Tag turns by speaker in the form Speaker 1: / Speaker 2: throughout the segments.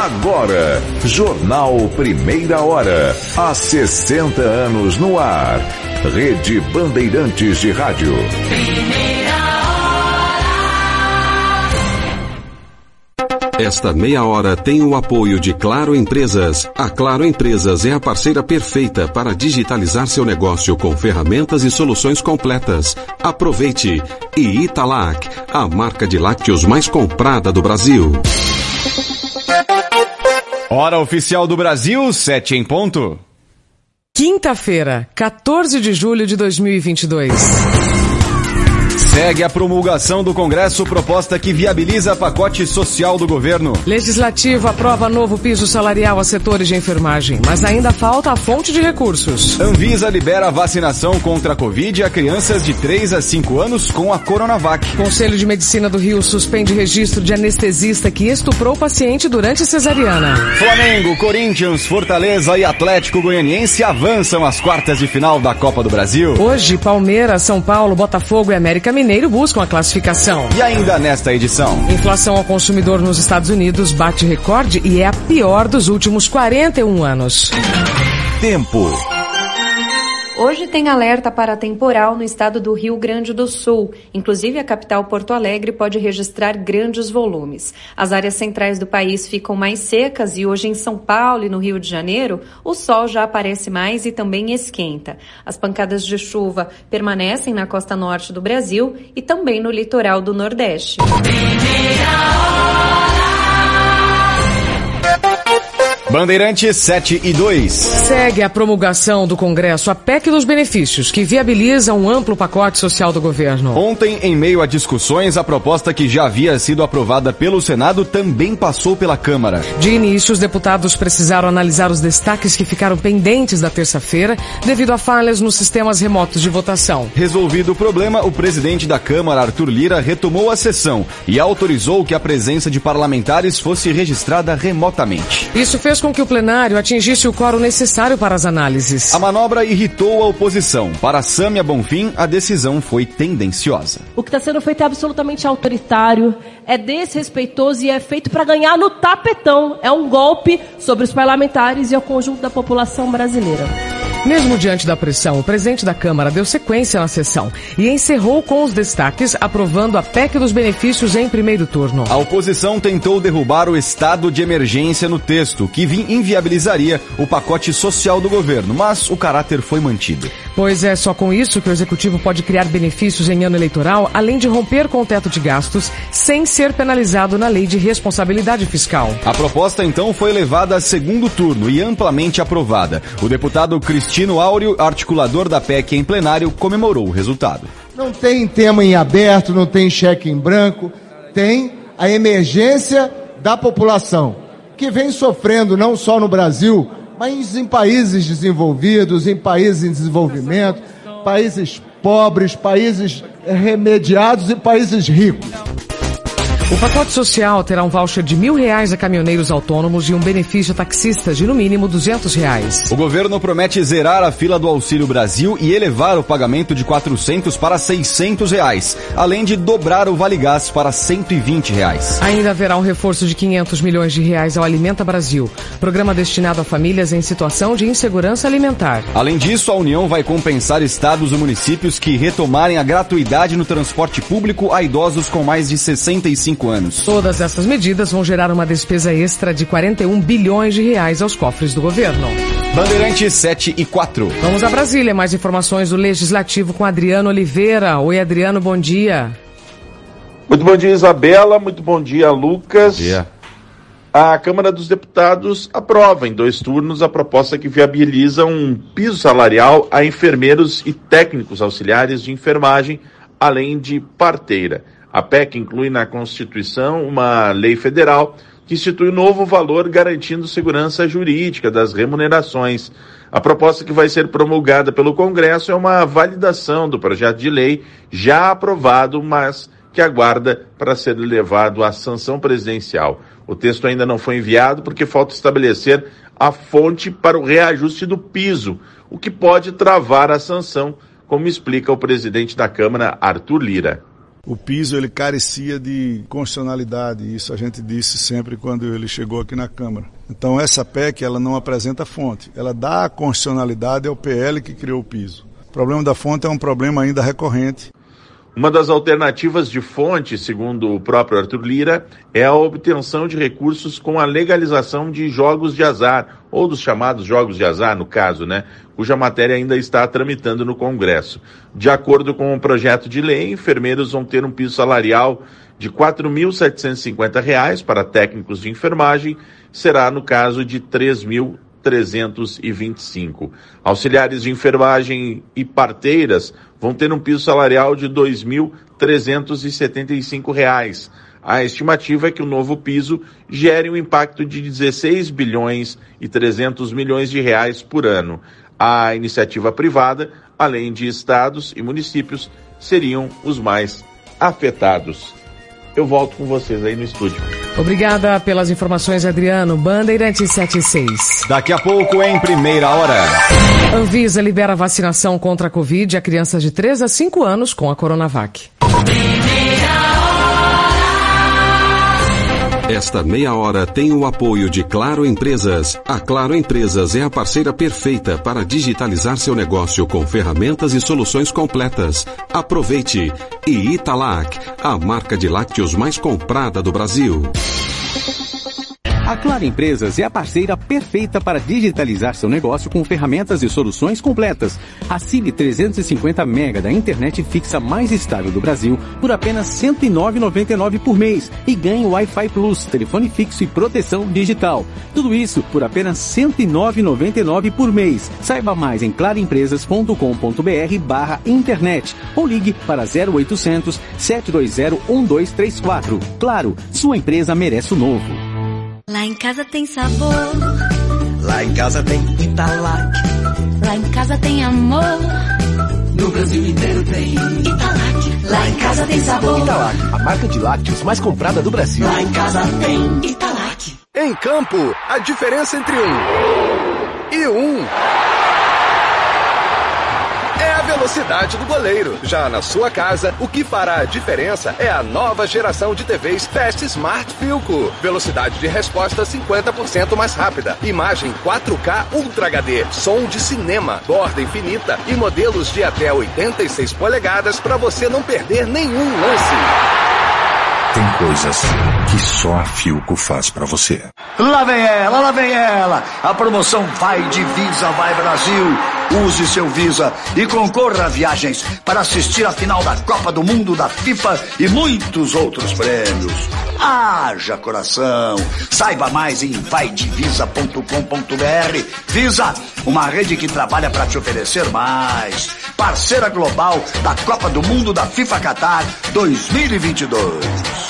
Speaker 1: Agora, Jornal Primeira Hora. Há 60 anos no ar. Rede Bandeirantes de Rádio.
Speaker 2: Esta meia hora tem o apoio de Claro Empresas. A Claro Empresas é a parceira perfeita para digitalizar seu negócio com ferramentas e soluções completas. Aproveite! E Italac, a marca de lácteos mais comprada do Brasil.
Speaker 3: Hora oficial do Brasil, 7 em ponto.
Speaker 4: Quinta-feira, 14 de julho de 2022.
Speaker 3: Segue a promulgação do Congresso proposta que viabiliza pacote social do governo.
Speaker 4: Legislativo aprova novo piso salarial a setores de enfermagem, mas ainda falta a fonte de recursos.
Speaker 3: Anvisa libera vacinação contra a Covid a crianças de 3 a 5 anos com a Coronavac.
Speaker 4: Conselho de Medicina do Rio suspende registro de anestesista que estuprou paciente durante cesariana.
Speaker 3: Flamengo, Corinthians, Fortaleza e Atlético Goianiense avançam às quartas de final da Copa do Brasil.
Speaker 4: Hoje, Palmeiras, São Paulo, Botafogo e América Mineiro buscam a classificação.
Speaker 3: E ainda nesta edição.
Speaker 4: Inflação ao consumidor nos Estados Unidos bate recorde e é a pior dos últimos 41 anos.
Speaker 3: Tempo.
Speaker 5: Hoje tem alerta para temporal no estado do Rio Grande do Sul. Inclusive, a capital Porto Alegre pode registrar grandes volumes. As áreas centrais do país ficam mais secas e hoje em São Paulo e no Rio de Janeiro, o sol já aparece mais e também esquenta. As pancadas de chuva permanecem na costa norte do Brasil e também no litoral do Nordeste.
Speaker 3: Bandeirantes 7 e 2.
Speaker 4: Segue a promulgação do Congresso a PEC dos benefícios, que viabiliza um amplo pacote social do governo.
Speaker 3: Ontem, em meio a discussões, a proposta que já havia sido aprovada pelo Senado também passou pela Câmara.
Speaker 4: De início, os deputados precisaram analisar os destaques que ficaram pendentes da terça-feira devido a falhas nos sistemas remotos de votação.
Speaker 3: Resolvido o problema, o presidente da Câmara, Arthur Lira, retomou a sessão e autorizou que a presença de parlamentares fosse registrada remotamente.
Speaker 4: Isso fez com que o plenário atingisse o quórum necessário para as análises.
Speaker 3: A manobra irritou a oposição. Para Sâmia Bonfim, a decisão foi tendenciosa.
Speaker 6: O que está sendo feito é absolutamente autoritário, é desrespeitoso e é feito para ganhar no tapetão. É um golpe sobre os parlamentares e o conjunto da população brasileira.
Speaker 4: Mesmo diante da pressão, o presidente da Câmara deu sequência na sessão e encerrou com os destaques, aprovando a PEC dos benefícios em primeiro turno.
Speaker 3: A oposição tentou derrubar o estado de emergência no texto, que inviabilizaria o pacote social do governo, mas o caráter foi mantido.
Speaker 4: Pois é só com isso que o executivo pode criar benefícios em ano eleitoral, além de romper com o teto de gastos, sem ser penalizado na lei de responsabilidade fiscal.
Speaker 3: A proposta então foi levada a segundo turno e amplamente aprovada. O deputado Cristino Áureo, articulador da PEC em plenário, comemorou o resultado.
Speaker 7: Não tem tema em aberto, não tem cheque em branco, tem a emergência da população, que vem sofrendo não só no Brasil, mas em países desenvolvidos, em países em desenvolvimento, países pobres, países remediados e países ricos.
Speaker 4: O pacote social terá um voucher de mil reais a caminhoneiros autônomos e um benefício a taxistas de no mínimo duzentos reais.
Speaker 3: O governo promete zerar a fila do Auxílio Brasil e elevar o pagamento de 400 para 600 reais, além de dobrar o Vale Gás para 120 reais.
Speaker 4: Ainda haverá um reforço de 500 milhões de reais ao Alimenta Brasil, programa destinado a famílias em situação de insegurança alimentar.
Speaker 3: Além disso, a União vai compensar estados e municípios que retomarem a gratuidade no transporte público a idosos com mais de 65 anos.
Speaker 4: Todas essas medidas vão gerar uma despesa extra de 41 bilhões de reais aos cofres do governo.
Speaker 3: Bandeirante 7 e 4.
Speaker 4: Vamos a Brasília, mais informações do Legislativo com Adriano Oliveira. Oi, Adriano, bom dia.
Speaker 8: Muito bom dia, Isabela. Muito bom dia, Lucas.
Speaker 3: Bom dia.
Speaker 8: A Câmara dos Deputados aprova em dois turnos a proposta que viabiliza um piso salarial a enfermeiros e técnicos auxiliares de enfermagem, além de parteira. A PEC inclui na Constituição uma lei federal que institui um novo valor garantindo segurança jurídica das remunerações. A proposta que vai ser promulgada pelo Congresso é uma validação do projeto de lei já aprovado, mas que aguarda para ser levado à sanção presidencial. O texto ainda não foi enviado porque falta estabelecer a fonte para o reajuste do piso, o que pode travar a sanção, como explica o presidente da Câmara, Arthur Lira.
Speaker 9: O piso ele carecia de constitucionalidade, isso a gente disse sempre quando ele chegou aqui na Câmara. Então essa PEC ela não apresenta fonte, ela dá a constitucionalidade ao PL que criou o piso. O problema da fonte é um problema ainda recorrente.
Speaker 8: Uma das alternativas de fonte, segundo o próprio Arthur Lira, é a obtenção de recursos com a legalização de jogos de azar, ou dos chamados jogos de azar, no caso, né? Cuja matéria ainda está tramitando no Congresso. De acordo com o projeto de lei, enfermeiros vão ter um piso salarial de R$ 4.750 para técnicos de enfermagem, será no caso de R$ 3.000 325. Auxiliares de enfermagem e parteiras vão ter um piso salarial de R$ 2.375. A estimativa é que o novo piso gere um impacto de 16 bilhões e 300 milhões de reais por ano. A iniciativa privada, além de estados e municípios, seriam os mais afetados. Eu volto com vocês aí no estúdio.
Speaker 4: Obrigada pelas informações, Adriano. Bandeirante 76.
Speaker 3: Daqui a pouco, em primeira hora.
Speaker 4: Anvisa libera vacinação contra a Covid a crianças de 3 a 5 anos com a Coronavac.
Speaker 2: Esta meia hora tem o apoio de Claro Empresas. A Claro Empresas é a parceira perfeita para digitalizar seu negócio com ferramentas e soluções completas. Aproveite! E Italac, a marca de lácteos mais comprada do Brasil.
Speaker 10: A Claro Empresas é a parceira perfeita para digitalizar seu negócio com ferramentas e soluções completas. Assine 350 mega da internet fixa mais estável do Brasil por apenas R$ 109,99 por mês e ganhe Wi-Fi Plus, telefone fixo e proteção digital. Tudo isso por apenas R$ 109,99 por mês. Saiba mais em claroempresas.com.br barra internet ou ligue para 0800 720 1234. Claro, sua empresa merece o novo.
Speaker 11: Lá em casa tem sabor.
Speaker 12: Lá em casa tem Italac.
Speaker 11: Lá em casa tem amor.
Speaker 12: No Brasil inteiro tem
Speaker 11: Italac. Lá em casa tem sabor.
Speaker 12: Italac, a marca de lácteos mais comprada do Brasil.
Speaker 11: Lá em casa tem Italac.
Speaker 13: Em campo, a diferença entre um e um é a velocidade do goleiro. Já na sua casa, o que fará a diferença é a nova geração de TVs Fast Smart Filco. Velocidade de resposta 50% mais rápida. Imagem 4K Ultra HD. Som de cinema. Borda infinita e modelos de até 86 polegadas para você não perder nenhum lance.
Speaker 14: Tem coisas que só a Filco faz para você.
Speaker 15: Lá vem ela, lá vem ela. A promoção Vai de Visa, Vai Brasil. Use seu Visa e concorra a viagens para assistir a final da Copa do Mundo da FIFA e muitos outros prêmios. Haja coração! Saiba mais em vaidevisa.com.br. Visa, uma rede que trabalha para te oferecer mais. Parceira global da Copa do Mundo da FIFA Qatar 2022.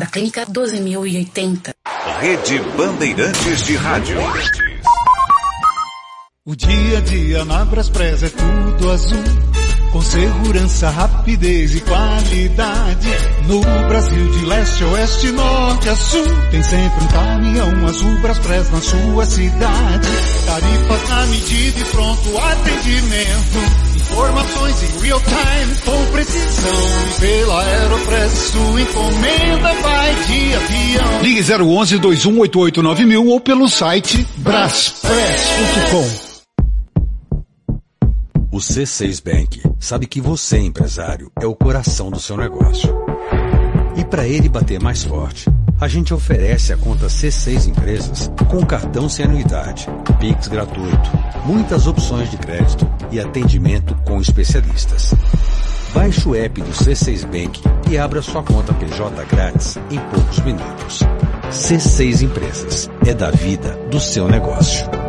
Speaker 16: da clínica 12080.
Speaker 1: Rede Bandeirantes de Rádio.
Speaker 17: O dia a dia na Braspress é tudo azul. Com segurança, rapidez e qualidade. No Brasil de leste a oeste, norte a sul. Tem sempre um caminhão azul Braspress na sua cidade. Tarifas na medida e pronto atendimento. Informações em real time com precisão. E pela Aeropress sua encomenda vai de avião.
Speaker 18: Ligue 011 2188 mil ou pelo site braspress.com.
Speaker 19: O C6 Bank sabe que você, empresário, é o coração do seu negócio. E para ele bater mais forte, a gente oferece a conta C6 Empresas com cartão sem anuidade, Pix gratuito, muitas opções de crédito e atendimento com especialistas. Baixe o app do C6 Bank e abra sua conta PJ grátis em poucos minutos. C6 Empresas é da vida do seu negócio.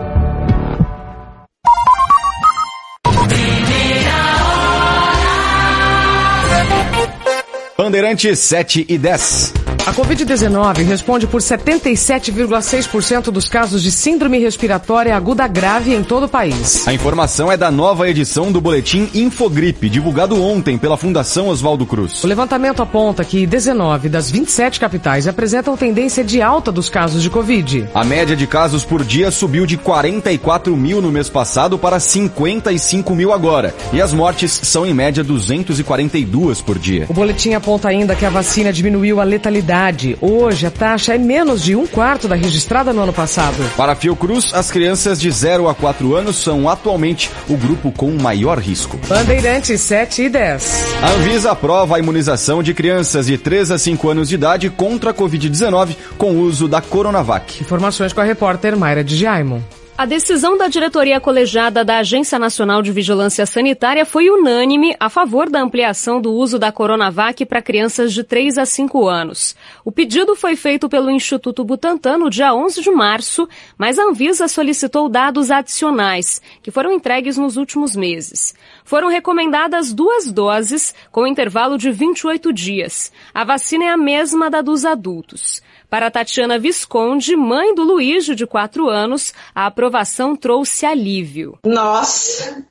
Speaker 3: Bandeirante 7 e 10.
Speaker 4: A Covid-19 responde por 77,6% dos casos de síndrome respiratória aguda grave em todo o país.
Speaker 3: A informação é da nova edição do boletim Infogripe, divulgado ontem pela Fundação Oswaldo Cruz.
Speaker 4: O levantamento aponta que 19 das 27 capitais apresentam tendência de alta dos casos de Covid.
Speaker 3: A média de casos por dia subiu de 44 mil no mês passado para 55 mil agora. E as mortes são em média 242 por dia.
Speaker 4: O boletim aponta ainda que a vacina diminuiu a letalidade. Hoje a taxa é menos de um quarto da registrada no ano passado.
Speaker 3: Para a Fiocruz, as crianças de 0 a 4 anos são atualmente o grupo com maior risco.
Speaker 4: Bandeirantes 7 e 10.
Speaker 3: A Anvisa aprova a imunização de crianças de 3 a 5 anos de idade contra a Covid-19 com o uso da Coronavac.
Speaker 4: Informações com a repórter Mayra de Jaimon.
Speaker 20: A decisão da diretoria colegiada da Agência Nacional de Vigilância Sanitária foi unânime a favor da ampliação do uso da Coronavac para crianças de 3 a 5 anos. O pedido foi feito pelo Instituto Butantan no dia 11 de março, mas a Anvisa solicitou dados adicionais, que foram entregues nos últimos meses. Foram recomendadas duas doses, com intervalo de 28 dias. A vacina é a mesma da dos adultos. Para Tatiana Visconde, mãe do Luísio, de 4 anos, a aprovação trouxe alívio.
Speaker 21: Nossa,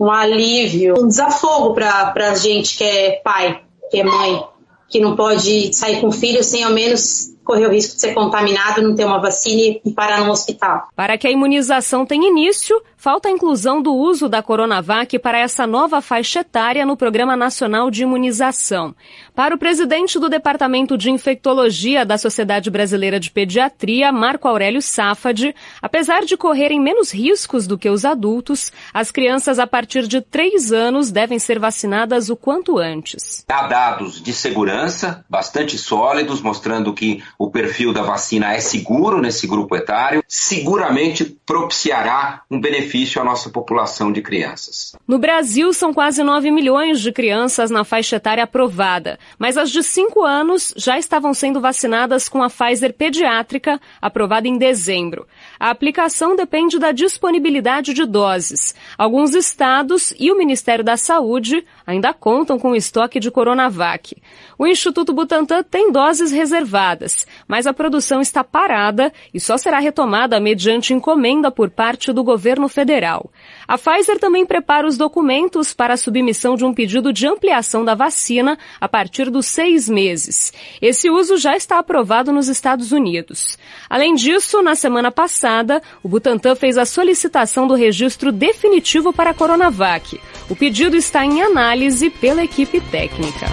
Speaker 21: um alívio, um desafogo para a gente que é pai, que é mãe, que não pode sair com filho sem ao menos correr o risco de ser contaminado, não ter uma vacina e parar no hospital.
Speaker 20: Para que a imunização tenha início, falta a inclusão do uso da Coronavac para essa nova faixa etária no Programa Nacional de Imunização. Para o presidente do Departamento de Infectologia da Sociedade Brasileira de Pediatria, Marco Aurélio Safad, apesar de correrem menos riscos do que os adultos, as crianças a partir de 3 anos devem ser vacinadas o quanto antes.
Speaker 22: Há dados de segurança bastante sólidos mostrando que o perfil da vacina é seguro nesse grupo etário, seguramente propiciará um benefício à nossa população de crianças.
Speaker 20: No Brasil, são quase 9 milhões de crianças na faixa etária aprovada, mas as de 5 anos já estavam sendo vacinadas com a Pfizer pediátrica, aprovada em dezembro. A aplicação depende da disponibilidade de doses. Alguns estados e o Ministério da Saúde ainda contam com o estoque de Coronavac. O Instituto Butantan tem doses reservadas, mas a produção está parada e só será retomada mediante encomenda por parte do governo federal. A Pfizer também prepara os documentos para a submissão de um pedido de ampliação da vacina a partir dos seis meses. Esse uso já está aprovado nos Estados Unidos. Além disso, na semana passada, o Butantan fez a solicitação do registro definitivo para a Coronavac. O pedido está em análise pela equipe técnica.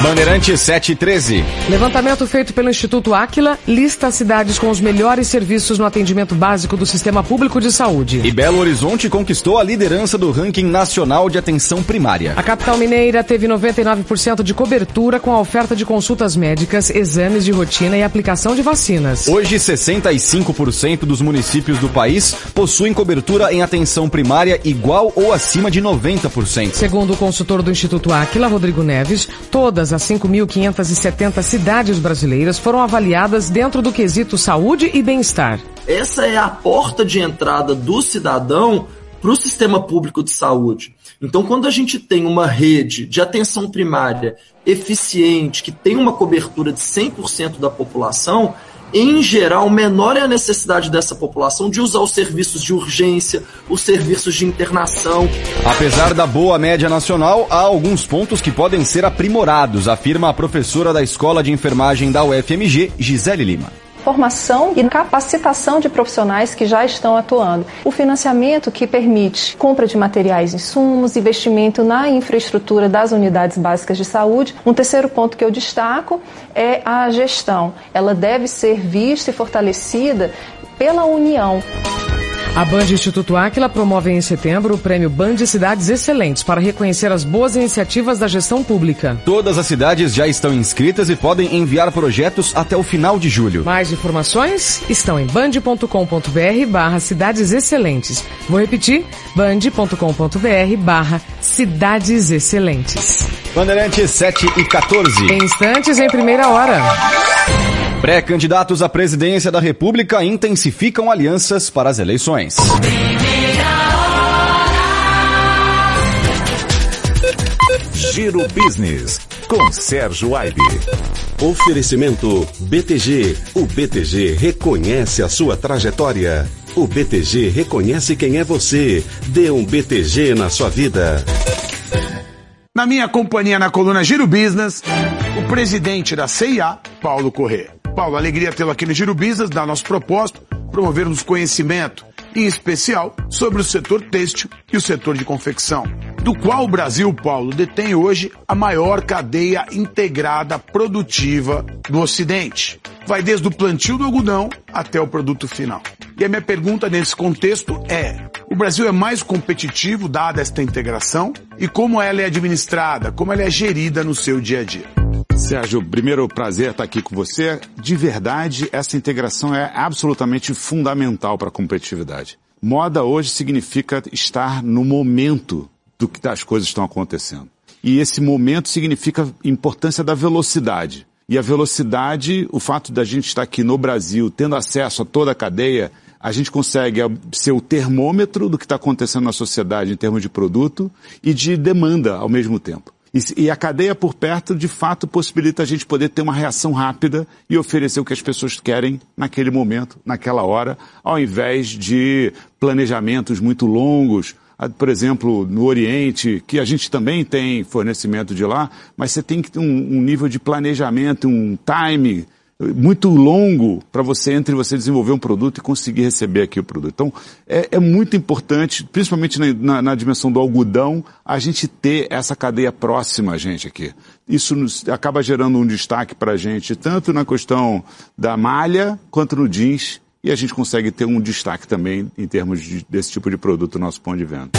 Speaker 3: Bandeirante 713.
Speaker 4: Levantamento feito pelo Instituto Áquila lista as cidades com os melhores serviços no atendimento básico do sistema público de saúde.
Speaker 3: E Belo Horizonte conquistou a liderança do ranking nacional de atenção primária.
Speaker 4: A capital mineira teve 99% de cobertura com a oferta de consultas médicas, exames de rotina e aplicação de vacinas.
Speaker 3: Hoje, 65% dos municípios do país possuem cobertura em atenção primária igual ou acima de 90%.
Speaker 4: Segundo o consultor do Instituto Áquila, Rodrigo Neves, todas as 5.570 cidades brasileiras foram avaliadas dentro do quesito saúde e bem-estar.
Speaker 23: Essa é a porta de entrada do cidadão para o sistema público de saúde. Então, quando a gente tem uma rede de atenção primária eficiente, que tem uma cobertura de 100% da população, em geral, menor é a necessidade dessa população de usar os serviços de urgência, os serviços de internação.
Speaker 3: Apesar da boa média nacional, há alguns pontos que podem ser aprimorados, afirma a professora da Escola de Enfermagem da UFMG, Gisele Lima
Speaker 24: formação e capacitação de profissionais que já estão atuando. O financiamento que permite compra de materiais insumos, investimento na infraestrutura das unidades básicas de saúde. Um terceiro ponto que eu destaco é a gestão. Ela deve ser vista e fortalecida pela União.
Speaker 4: A Band Instituto Áquila promove em setembro o prêmio Band Cidades Excelentes para reconhecer as boas iniciativas da gestão pública.
Speaker 3: Todas as cidades já estão inscritas e podem enviar projetos até o final de julho.
Speaker 4: Mais informações estão em band.com.br barra Cidades Excelentes. Vou repetir, band.com.br barra Cidades Excelentes.
Speaker 3: Bandeirante 7 e 14.
Speaker 4: Em instantes, em primeira hora.
Speaker 3: Pré-candidatos à presidência da República intensificam alianças para as eleições.
Speaker 1: Giro Business. com Sérgio Aibe.
Speaker 25: Oferecimento BTG. O BTG reconhece a sua trajetória. O BTG reconhece quem é você. Dê um BTG na sua vida.
Speaker 9: Na minha companhia na coluna Giro Business, o presidente da CIA, Paulo Corrêa. Paulo, alegria tê-lo aqui no Giro Business, dá nosso propósito, promovermos conhecimento, em especial sobre o setor têxtil e o setor de confecção, do qual o Brasil, Paulo, detém hoje a maior cadeia integrada produtiva do Ocidente. Vai desde o plantio do algodão até o produto final. E a minha pergunta nesse contexto é: o Brasil é mais competitivo dada esta integração e como ela é administrada, como ela é gerida no seu dia a dia?
Speaker 26: Sérgio, primeiro prazer estar aqui com você. De verdade, essa integração é absolutamente fundamental para a competitividade. Moda hoje significa estar no momento do que as coisas estão acontecendo. E esse momento significa importância da velocidade. E a velocidade, o fato da gente estar aqui no Brasil, tendo acesso a toda a cadeia, a gente consegue ser o termômetro do que está acontecendo na sociedade em termos de produto e de demanda ao mesmo tempo. E, a cadeia por perto, de fato, possibilita a gente poder ter uma reação rápida e oferecer o que as pessoas querem naquele momento, naquela hora, ao invés de planejamentos muito longos. Ah, por exemplo, no Oriente, que a gente também tem fornecimento de lá, mas você tem que ter um, um nível de planejamento, um time muito longo para você entre você desenvolver um produto e conseguir receber aqui o produto. Então, é, é muito importante, principalmente na, na, na, dimensão do algodão, a gente ter essa cadeia próxima a gente aqui. Isso nos, acaba gerando um destaque para a gente, tanto na questão da malha quanto no jeans, e a gente consegue ter um destaque também em termos de, desse tipo de produto no nosso ponto de venda.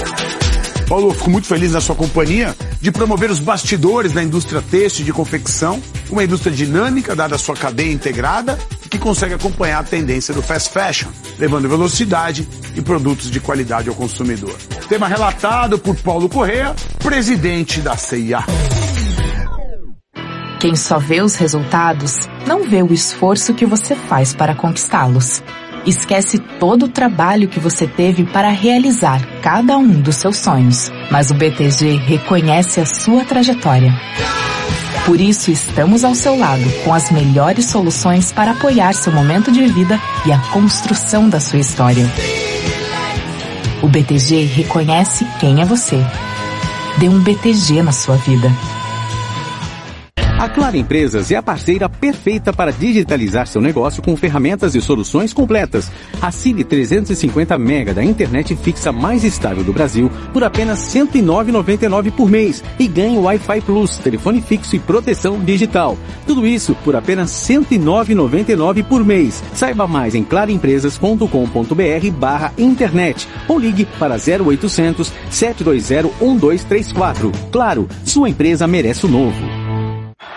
Speaker 9: Paulo, eu fico muito feliz na sua companhia de promover os bastidores da indústria têxtil de confecção, uma indústria dinâmica, dada a sua cadeia integrada, que consegue acompanhar a tendência do fast fashion, levando velocidade e produtos de qualidade ao consumidor. Tema relatado por Paulo Correa, presidente da CIA.
Speaker 16: Quem só vê os resultados, não vê o esforço que você faz para conquistá-los. Esquece todo o trabalho que você teve para realizar cada um dos seus sonhos. Mas o BTG reconhece a sua trajetória. Por isso estamos ao seu lado com as melhores soluções para apoiar seu momento de vida e a construção da sua história. O BTG reconhece quem é você. Dê um BTG na sua vida.
Speaker 10: A Claro Empresas é a parceira perfeita para digitalizar seu negócio com ferramentas e soluções completas. Assine 350 mega da internet fixa mais estável do Brasil por apenas R$ 109,99 por mês e ganhe Wi-Fi Plus, telefone fixo e proteção digital. Tudo isso por apenas R$ 109,99 por mês. Saiba mais em claroempresas.com.br barra internet ou ligue para 0800 720 1234. Claro, sua empresa merece o novo.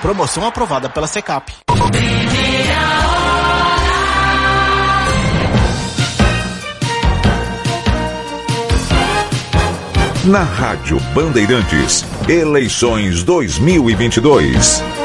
Speaker 27: Promoção aprovada pela Secap.
Speaker 1: Na Rádio Bandeirantes, eleições 2022.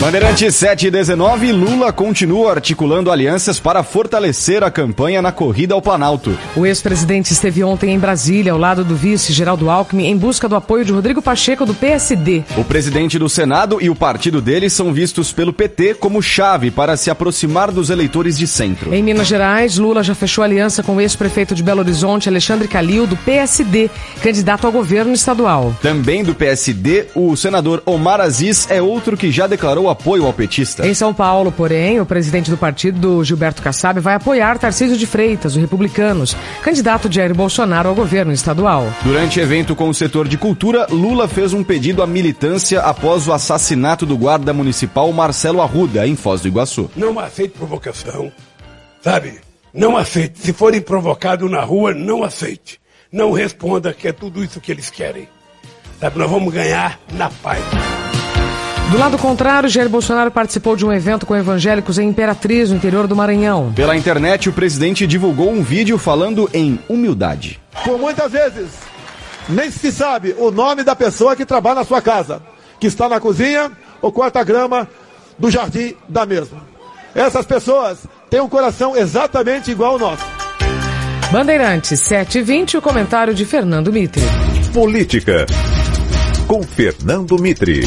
Speaker 3: Bandeirantes 719, Lula continua articulando alianças para fortalecer a campanha na corrida ao Planalto.
Speaker 4: O ex-presidente esteve ontem em Brasília, ao lado do vice Geraldo Alckmin, em busca do apoio de Rodrigo Pacheco do PSD.
Speaker 3: O presidente do Senado e o partido dele são vistos pelo PT como chave para se aproximar dos eleitores de centro.
Speaker 4: Em Minas Gerais, Lula já fechou aliança com o ex-prefeito de Belo Horizonte, Alexandre Calil, do PSD, candidato ao governo estadual.
Speaker 3: Também do PSD, o senador Omar Aziz é outro que já declarou apoio ao petista.
Speaker 4: Em São Paulo, porém, o presidente do partido, Gilberto Kassab, vai apoiar Tarcísio de Freitas, o Republicanos, candidato de Jair Bolsonaro ao governo estadual.
Speaker 3: Durante evento com o setor de cultura, Lula fez um pedido à militância após o assassinato do guarda municipal Marcelo Arruda, em Foz do Iguaçu.
Speaker 28: Não aceite provocação, sabe? Não aceite. Se forem provocados na rua, não aceite. Não responda que é tudo isso que eles querem. Sabe? Nós vamos ganhar na paz.
Speaker 4: Do lado contrário, Jair Bolsonaro participou de um evento com evangélicos em Imperatriz, no interior do Maranhão.
Speaker 3: Pela internet, o presidente divulgou um vídeo falando em humildade.
Speaker 9: Por muitas vezes, nem se sabe o nome da pessoa que trabalha na sua casa, que está na cozinha ou corta grama do jardim da mesma. Essas pessoas têm um coração exatamente igual ao nosso.
Speaker 4: Bandeirantes 720, o comentário de Fernando Mitre.
Speaker 1: Política. Com Fernando Mitre.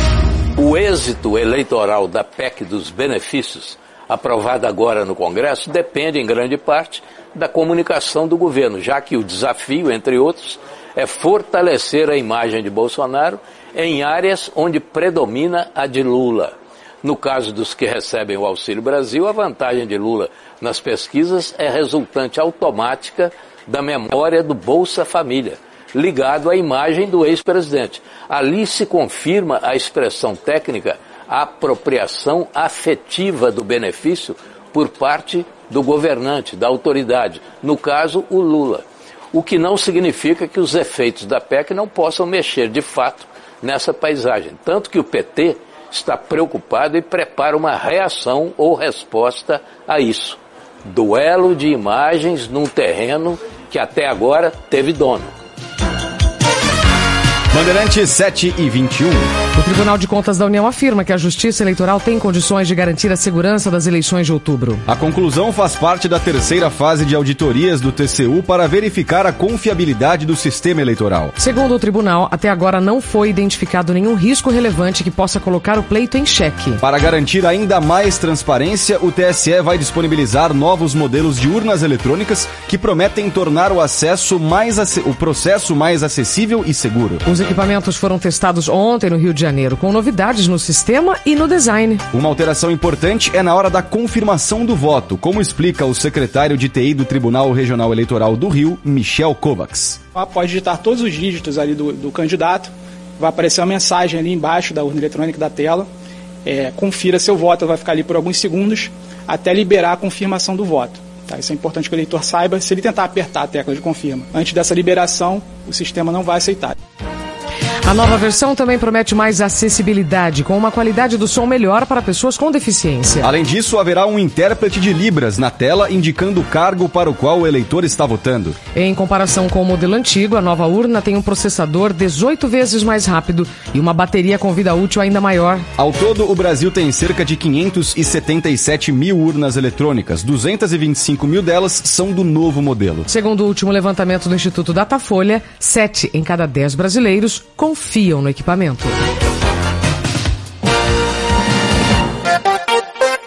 Speaker 29: O êxito eleitoral da PEC dos benefícios, aprovada agora no Congresso, depende em grande parte da comunicação do governo, já que o desafio, entre outros, é fortalecer a imagem de Bolsonaro em áreas onde predomina a de Lula. No caso dos que recebem o Auxílio Brasil, a vantagem de Lula nas pesquisas é resultante automática da memória do Bolsa Família, ligado à imagem do ex-presidente. Ali se confirma a expressão técnica apropriação afetiva do benefício por parte do governante, da autoridade, no caso, o Lula. O que não significa que os efeitos da PEC não possam mexer de fato nessa paisagem. Tanto que o PT está preocupado e prepara uma reação ou resposta a isso. Duelo de imagens num terreno que até agora teve dono.
Speaker 3: Bandeirantes 7 e 21.
Speaker 4: O Tribunal de Contas da União afirma que a Justiça Eleitoral tem condições de garantir a segurança das eleições de outubro.
Speaker 3: A conclusão faz parte da terceira fase de auditorias do TCU para verificar a confiabilidade do sistema eleitoral.
Speaker 4: Segundo o tribunal, até agora não foi identificado nenhum risco relevante que possa colocar o pleito em xeque.
Speaker 3: Para garantir ainda mais transparência, o TSE vai disponibilizar novos modelos de urnas eletrônicas que prometem tornar o acesso mais o processo mais acessível e seguro.
Speaker 4: Os equipamentos foram testados ontem no Rio de Janeiro, com novidades no sistema e no design.
Speaker 3: Uma alteração importante é na hora da confirmação do voto, como explica o secretário de TI do Tribunal Regional Eleitoral do Rio, Michel Kovacs.
Speaker 30: Pode digitar todos os dígitos ali do, do candidato, vai aparecer uma mensagem ali embaixo da urna eletrônica da tela. É, confira seu voto, vai ficar ali por alguns segundos até liberar a confirmação do voto. Tá? Isso é importante que o eleitor saiba. Se ele tentar apertar a tecla de confirma antes dessa liberação, o sistema não vai aceitar.
Speaker 4: A nova versão também promete mais acessibilidade, com uma qualidade do som melhor para pessoas com deficiência.
Speaker 3: Além disso, haverá um intérprete de Libras na tela indicando o cargo para o qual o eleitor está votando.
Speaker 4: Em comparação com o modelo antigo, a nova urna tem um processador 18 vezes mais rápido e uma bateria com vida útil ainda maior.
Speaker 3: Ao todo, o Brasil tem cerca de 577 mil urnas eletrônicas. 225 mil delas são do novo modelo.
Speaker 4: Segundo o último levantamento do Instituto Datafolha, 7 em cada 10 brasileiros confiam no equipamento.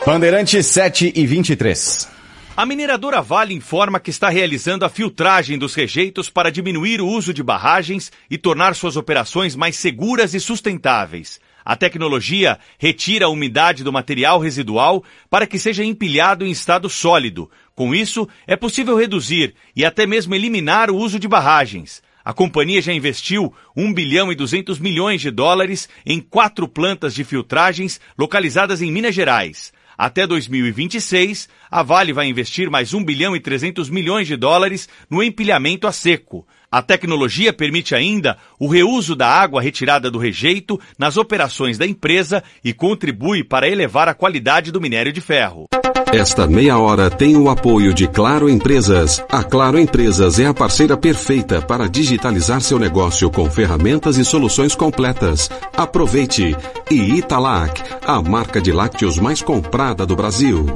Speaker 3: Bandeirante 7 e 23.
Speaker 31: A mineradora Vale informa que está realizando a filtragem dos rejeitos para diminuir o uso de barragens e tornar suas operações mais seguras e sustentáveis. A tecnologia retira a umidade do material residual para que seja empilhado em estado sólido. Com isso, é possível reduzir e até mesmo eliminar o uso de barragens. A companhia já investiu 1 bilhão e 200 milhões de dólares em quatro plantas de filtragens localizadas em Minas Gerais. Até 2026, a Vale vai investir mais 1 bilhão e 300 milhões de dólares no empilhamento a seco. A tecnologia permite ainda o reuso da água retirada do rejeito nas operações da empresa e contribui para elevar a qualidade do minério de ferro.
Speaker 2: Esta meia hora tem o apoio de Claro Empresas. A Claro Empresas é a parceira perfeita para digitalizar seu negócio com ferramentas e soluções completas. Aproveite! E Italac, a marca de lácteos mais comprada do Brasil.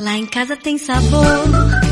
Speaker 11: Lá em casa tem sabor.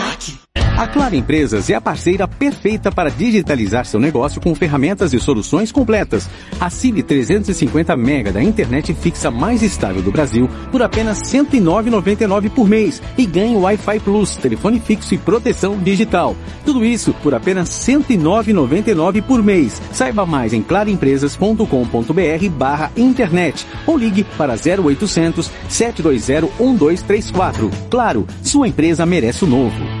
Speaker 10: A Claro Empresas é a parceira perfeita para digitalizar seu negócio com ferramentas e soluções completas. Assine 350 mega da internet fixa mais estável do Brasil por apenas R$ 109,99 por mês e ganhe Wi-Fi Plus, telefone fixo e proteção digital. Tudo isso por apenas R$ 109,99 por mês. Saiba mais em claroempresas.com.br barra internet ou ligue para 0800 720 1234. Claro, sua empresa merece o novo.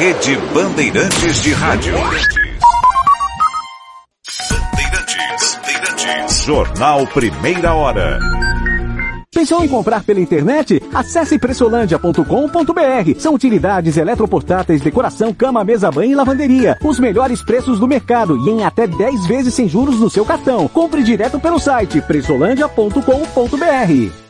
Speaker 1: Rede Bandeirantes de Rádio. Bandeirantes, Bandeirantes. Jornal Primeira Hora.
Speaker 10: Pensou em comprar pela internet? Acesse pressolândia.com.br. São utilidades eletroportáteis, decoração, cama, mesa, banho e lavanderia. Os melhores preços do mercado e em até 10 vezes sem juros no seu cartão. Compre direto pelo site pressolândia.com.br.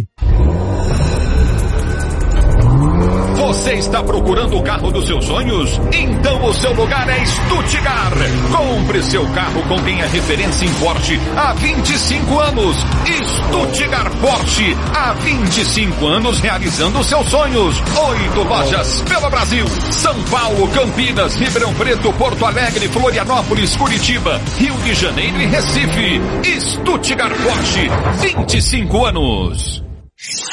Speaker 32: Você está procurando o carro dos seus sonhos? Então o seu lugar é Stuttgart. Compre seu carro com quem é referência em Porsche há 25 anos. Stuttgart Porsche, há 25 anos realizando seus sonhos. Oito lojas pelo Brasil. São Paulo, Campinas, Ribeirão Preto, Porto Alegre, Florianópolis, Curitiba, Rio de Janeiro e Recife. Stuttgart Porsche, 25 anos.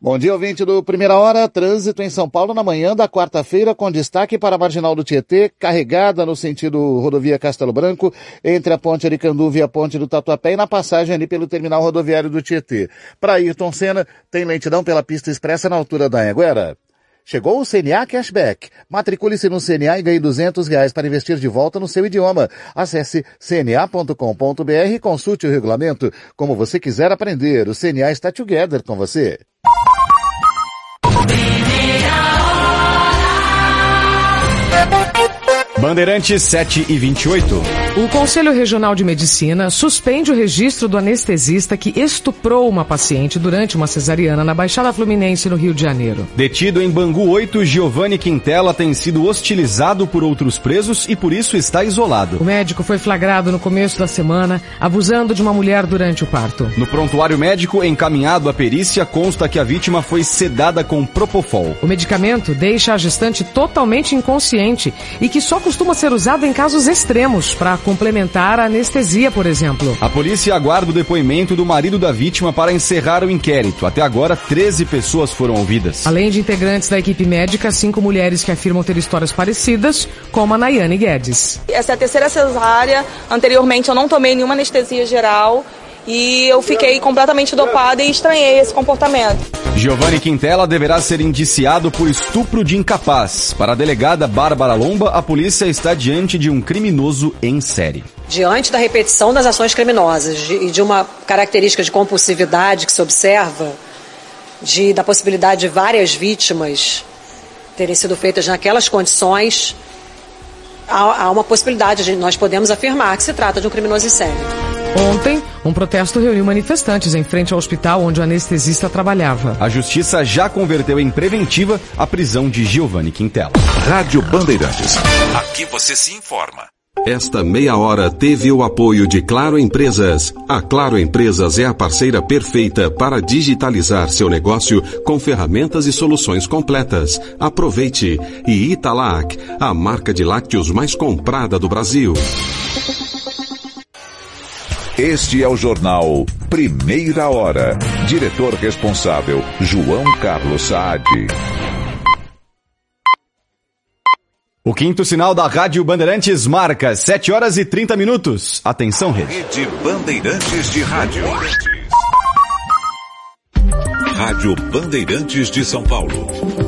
Speaker 33: Bom dia, ouvinte do Primeira Hora. Trânsito em São Paulo na manhã da quarta-feira, com destaque para a Marginal do Tietê, carregada no sentido rodovia Castelo Branco, entre a ponte Aricanduva e a ponte do Tatuapé e na passagem ali pelo terminal rodoviário do Tietê. Para Ayrton Senna, tem lentidão pela pista expressa na altura da Anhanguera. Chegou o CNA Cashback. Matricule-se no CNA e ganhe 200 reais para investir de volta no seu idioma. Acesse cna.com.br e consulte o regulamento. Como você quiser aprender, o CNA está together com você.
Speaker 3: Bandeirantes 7 e 28.
Speaker 4: O Conselho Regional de Medicina suspende o registro do anestesista que estuprou uma paciente durante uma cesariana na Baixada Fluminense, no Rio de Janeiro.
Speaker 3: Detido em Bangu 8, Giovanni Quintela tem sido hostilizado por outros presos e por isso está isolado.
Speaker 4: O médico foi flagrado no começo da semana abusando de uma mulher durante o parto.
Speaker 3: No prontuário médico encaminhado à perícia consta que a vítima foi sedada com Propofol.
Speaker 4: O medicamento deixa a gestante totalmente inconsciente e que só costuma ser usado em casos extremos para complementar a anestesia, por exemplo.
Speaker 3: A polícia aguarda o depoimento do marido da vítima para encerrar o inquérito. Até agora, 13 pessoas foram ouvidas.
Speaker 4: Além de integrantes da equipe médica, cinco mulheres que afirmam ter histórias parecidas, como a Nayane Guedes.
Speaker 34: Essa é a terceira cesárea. Anteriormente eu não tomei nenhuma anestesia geral e eu fiquei completamente dopada e estranhei esse comportamento.
Speaker 3: Giovanni Quintela deverá ser indiciado por estupro de incapaz. Para a delegada Bárbara Lomba, a polícia está diante de um criminoso em série.
Speaker 35: Diante da repetição das ações criminosas e de uma característica de compulsividade que se observa, de, da possibilidade de várias vítimas terem sido feitas naquelas condições, há, há uma possibilidade, de, nós podemos afirmar que se trata de um criminoso em série.
Speaker 4: Ontem, um protesto reuniu manifestantes em frente ao hospital onde o anestesista trabalhava.
Speaker 3: A justiça já converteu em preventiva a prisão de Giovanni Quintela.
Speaker 1: Rádio Bandeirantes. Aqui você se informa.
Speaker 2: Esta meia hora teve o apoio de Claro Empresas. A Claro Empresas é a parceira perfeita para digitalizar seu negócio com ferramentas e soluções completas. Aproveite. E Italac, a marca de lácteos mais comprada do Brasil.
Speaker 1: Este é o jornal Primeira Hora. Diretor responsável, João Carlos Saad.
Speaker 3: O quinto sinal da Rádio Bandeirantes marca 7 horas e 30 minutos. Atenção, rede.
Speaker 1: Rede Bandeirantes de Rádio. Rádio Bandeirantes de São Paulo.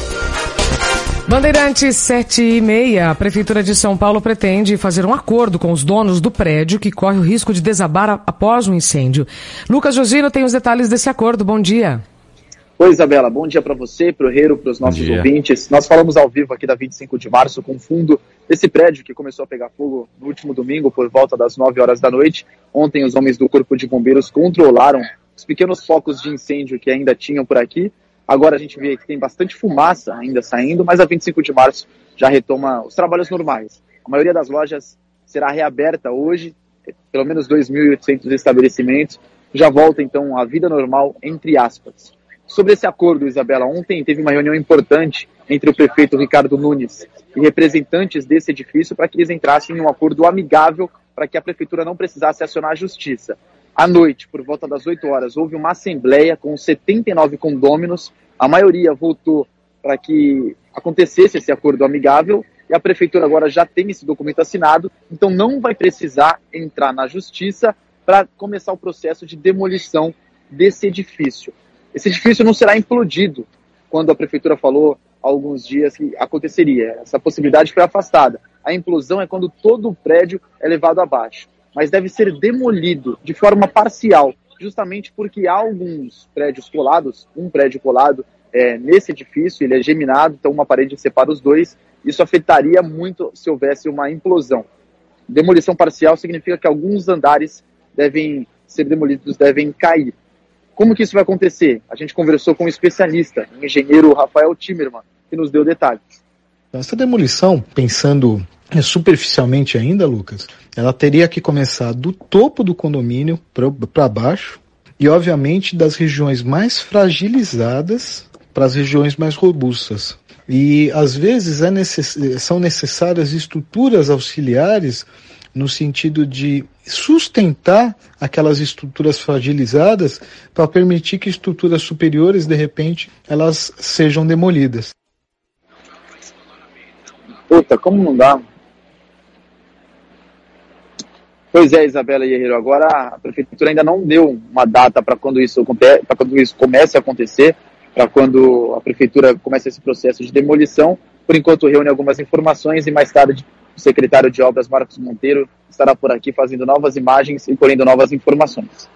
Speaker 4: Bandeirantes 7 e meia. A Prefeitura de São Paulo pretende fazer um acordo com os donos do prédio que corre o risco de desabar após um incêndio. Lucas Josino tem os detalhes desse acordo. Bom dia.
Speaker 35: Oi, Isabela. Bom dia para você, para o Herro, para os nossos ouvintes. Nós falamos ao vivo aqui da 25 de março com o fundo desse prédio que começou a pegar fogo no último domingo por volta das 9 horas da noite. Ontem, os homens do Corpo de Bombeiros controlaram os pequenos focos de incêndio que ainda tinham por aqui. Agora a gente vê que tem bastante fumaça ainda saindo, mas a 25 de março já retoma os trabalhos normais. A maioria das lojas será reaberta hoje, pelo menos 2.800 estabelecimentos. Já volta então à vida normal, entre aspas. Sobre esse acordo, Isabela, ontem teve uma reunião importante entre o prefeito Ricardo Nunes e representantes desse edifício para que eles entrassem em um acordo amigável para que a prefeitura não precisasse acionar a justiça. À noite, por volta das 8 horas, houve uma assembleia com 79 condôminos. A maioria votou para que acontecesse esse acordo amigável e a prefeitura agora já tem esse documento assinado, então não vai precisar entrar na justiça para começar o processo de demolição desse edifício. Esse edifício não será implodido, quando a prefeitura falou há alguns dias que aconteceria. Essa possibilidade foi afastada. A implosão é quando todo o prédio é levado abaixo, mas deve ser demolido de forma parcial, justamente porque há alguns prédios colados, um prédio colado é, nesse edifício, ele é geminado, então uma parede separa os dois. Isso afetaria muito se houvesse uma implosão. Demolição parcial significa que alguns andares devem ser demolidos, devem cair. Como que isso vai acontecer? A gente conversou com um especialista, o engenheiro Rafael Timmerman, que nos deu detalhes.
Speaker 36: Essa demolição, pensando superficialmente ainda, Lucas, ela teria que começar do topo do condomínio para baixo e, obviamente, das regiões mais fragilizadas para as regiões mais robustas. E, às vezes, é necess... são necessárias estruturas auxiliares no sentido de sustentar aquelas estruturas fragilizadas para permitir que estruturas superiores, de repente, elas sejam demolidas.
Speaker 35: Puta, como não dá? Pois é, Isabela Guerreiro. Agora a prefeitura ainda não deu uma data para quando isso para quando isso comece a acontecer, para quando a prefeitura comece esse processo de demolição. Por enquanto reúne algumas informações e mais tarde o secretário de obras Marcos Monteiro estará por aqui fazendo novas imagens e colhendo novas informações.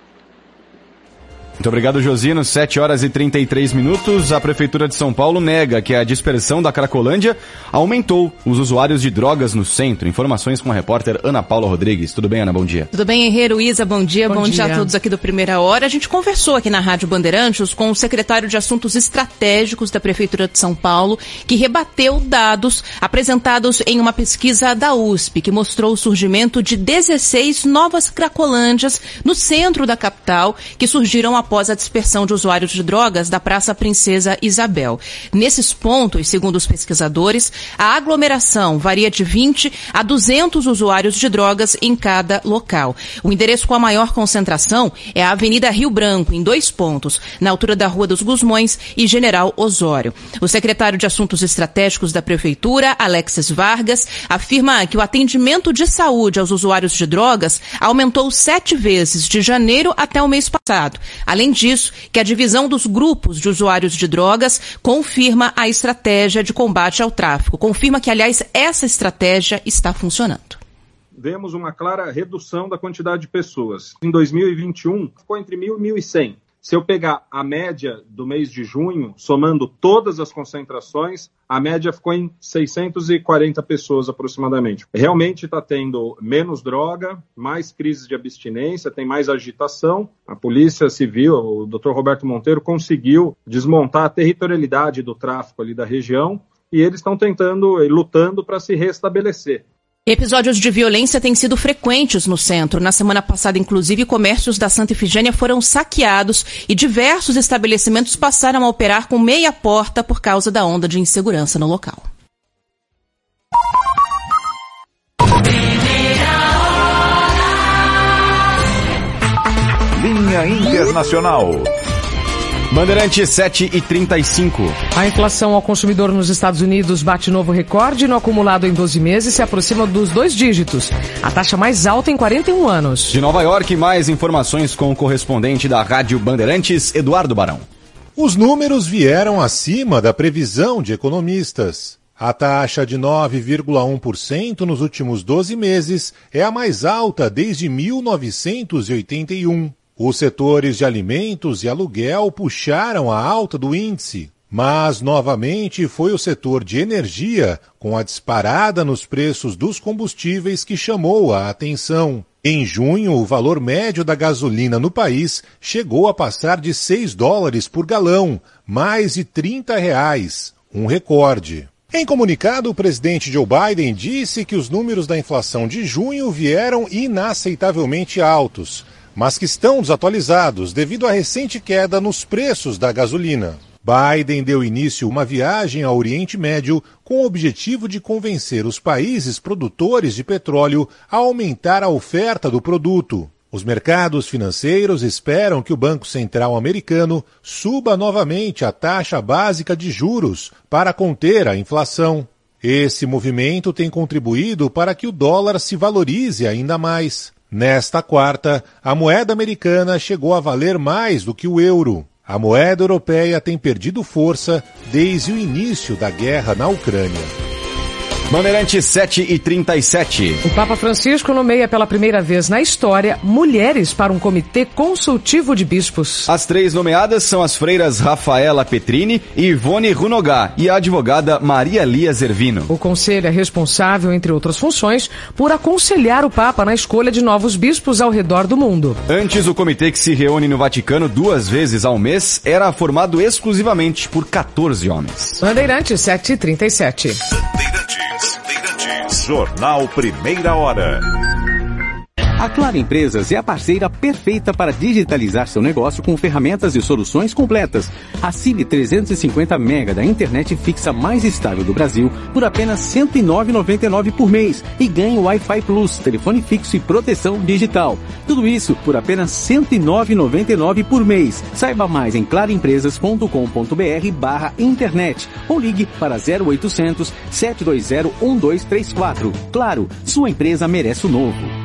Speaker 3: Muito obrigado, Josino. 7 horas e 33 minutos. A Prefeitura de São Paulo nega que a dispersão da Cracolândia aumentou os usuários de drogas no centro. Informações com a repórter Ana Paula Rodrigues. Tudo bem, Ana? Bom dia.
Speaker 37: Tudo bem, Herreiro Isa? Bom dia. Bom,
Speaker 4: Bom
Speaker 37: dia.
Speaker 4: dia.
Speaker 37: a todos aqui do Primeira Hora. A gente conversou aqui na Rádio Bandeirantes com o secretário de Assuntos Estratégicos da Prefeitura de São Paulo, que rebateu dados apresentados em uma pesquisa da USP, que mostrou o surgimento de 16 novas cracolândias no centro da capital, que surgiram após a dispersão de usuários de drogas da Praça Princesa Isabel. Nesses pontos, segundo os pesquisadores, a aglomeração varia de 20 a 200 usuários de drogas em cada local. O endereço com a maior concentração é a Avenida Rio Branco, em dois pontos, na altura da Rua dos Gusmões e General Osório. O secretário de Assuntos Estratégicos da Prefeitura, Alexis Vargas, afirma que o atendimento de saúde aos usuários de drogas aumentou sete vezes de janeiro até o mês passado. Além disso, que a divisão dos grupos de usuários de drogas confirma a estratégia de combate ao tráfico. Confirma que, aliás, essa estratégia está funcionando.
Speaker 38: vemos uma clara redução da quantidade de pessoas. Em 2021, ficou entre 1.000 e 1.100.
Speaker 32: Se eu pegar a média do mês de junho, somando todas as concentrações, a média ficou em 640 pessoas aproximadamente. Realmente está tendo menos droga, mais crises de abstinência, tem mais agitação. A Polícia Civil, o Dr. Roberto Monteiro, conseguiu desmontar a territorialidade do tráfico ali da região e eles estão tentando e lutando para se restabelecer.
Speaker 37: Episódios de violência têm sido frequentes no centro. Na semana passada, inclusive, comércios da Santa Efigênia foram saqueados e diversos estabelecimentos passaram a operar com meia porta por causa da onda de insegurança no local.
Speaker 1: Linha Internacional.
Speaker 3: Bandeirante 7 e 35.
Speaker 4: A inflação ao consumidor nos Estados Unidos bate novo recorde no acumulado em 12 meses se aproxima dos dois dígitos, a taxa mais alta em 41 anos.
Speaker 3: De Nova York, mais informações com o correspondente da Rádio Bandeirantes, Eduardo Barão.
Speaker 39: Os números vieram acima da previsão de economistas. A taxa de 9,1% nos últimos 12 meses é a mais alta desde 1981. Os setores de alimentos e aluguel puxaram a alta do índice, mas novamente foi o setor de energia, com a disparada nos preços dos combustíveis, que chamou a atenção. Em junho, o valor médio da gasolina no país chegou a passar de 6 dólares por galão, mais de 30 reais, um recorde. Em comunicado, o presidente Joe Biden disse que os números da inflação de junho vieram inaceitavelmente altos mas que estão desatualizados devido à recente queda nos preços da gasolina. Biden deu início uma viagem ao Oriente Médio com o objetivo de convencer os países produtores de petróleo a aumentar a oferta do produto. Os mercados financeiros esperam que o Banco Central americano suba novamente a taxa básica de juros para conter a inflação. Esse movimento tem contribuído para que o dólar se valorize ainda mais. Nesta quarta, a moeda americana chegou a valer mais do que o euro. A moeda europeia tem perdido força desde o início da guerra na Ucrânia.
Speaker 3: Bandeirante 7 e 37.
Speaker 4: O Papa Francisco nomeia pela primeira vez na história mulheres para um comitê consultivo de bispos.
Speaker 3: As três nomeadas são as freiras Rafaela Petrini e Ivone Runogá e a advogada Maria Lia Zervino.
Speaker 4: O conselho é responsável, entre outras funções, por aconselhar o Papa na escolha de novos bispos ao redor do mundo.
Speaker 3: Antes, o comitê que se reúne no Vaticano duas vezes ao mês era formado exclusivamente por 14 homens.
Speaker 4: Bandeirante 7 e 37.
Speaker 1: Jornal Primeira Hora.
Speaker 10: A Claro Empresas é a parceira perfeita para digitalizar seu negócio com ferramentas e soluções completas. Assine 350 mega da internet fixa mais estável do Brasil por apenas R$ 109,99 por mês e ganhe Wi-Fi Plus, telefone fixo e proteção digital. Tudo isso por apenas R$ 109,99 por mês. Saiba mais em claroempresas.com.br barra internet ou ligue para 0800 720 1234. Claro, sua empresa merece o novo.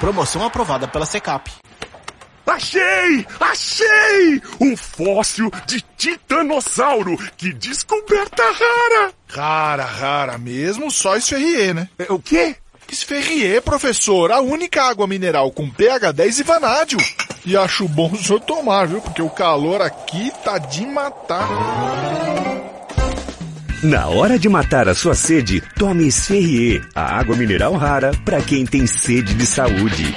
Speaker 40: Promoção aprovada pela Secap.
Speaker 41: Achei! Achei! Um fóssil de titanossauro! Que descoberta rara!
Speaker 42: Rara, rara mesmo, só Esferrier, né?
Speaker 41: O quê?
Speaker 42: Esferrier, professor, a única água mineral com pH 10 e vanádio. E acho bom o senhor tomar, viu? Porque o calor aqui tá de matar.
Speaker 43: Na hora de matar a sua sede, tome Esferrier, a água mineral rara para quem tem sede de saúde.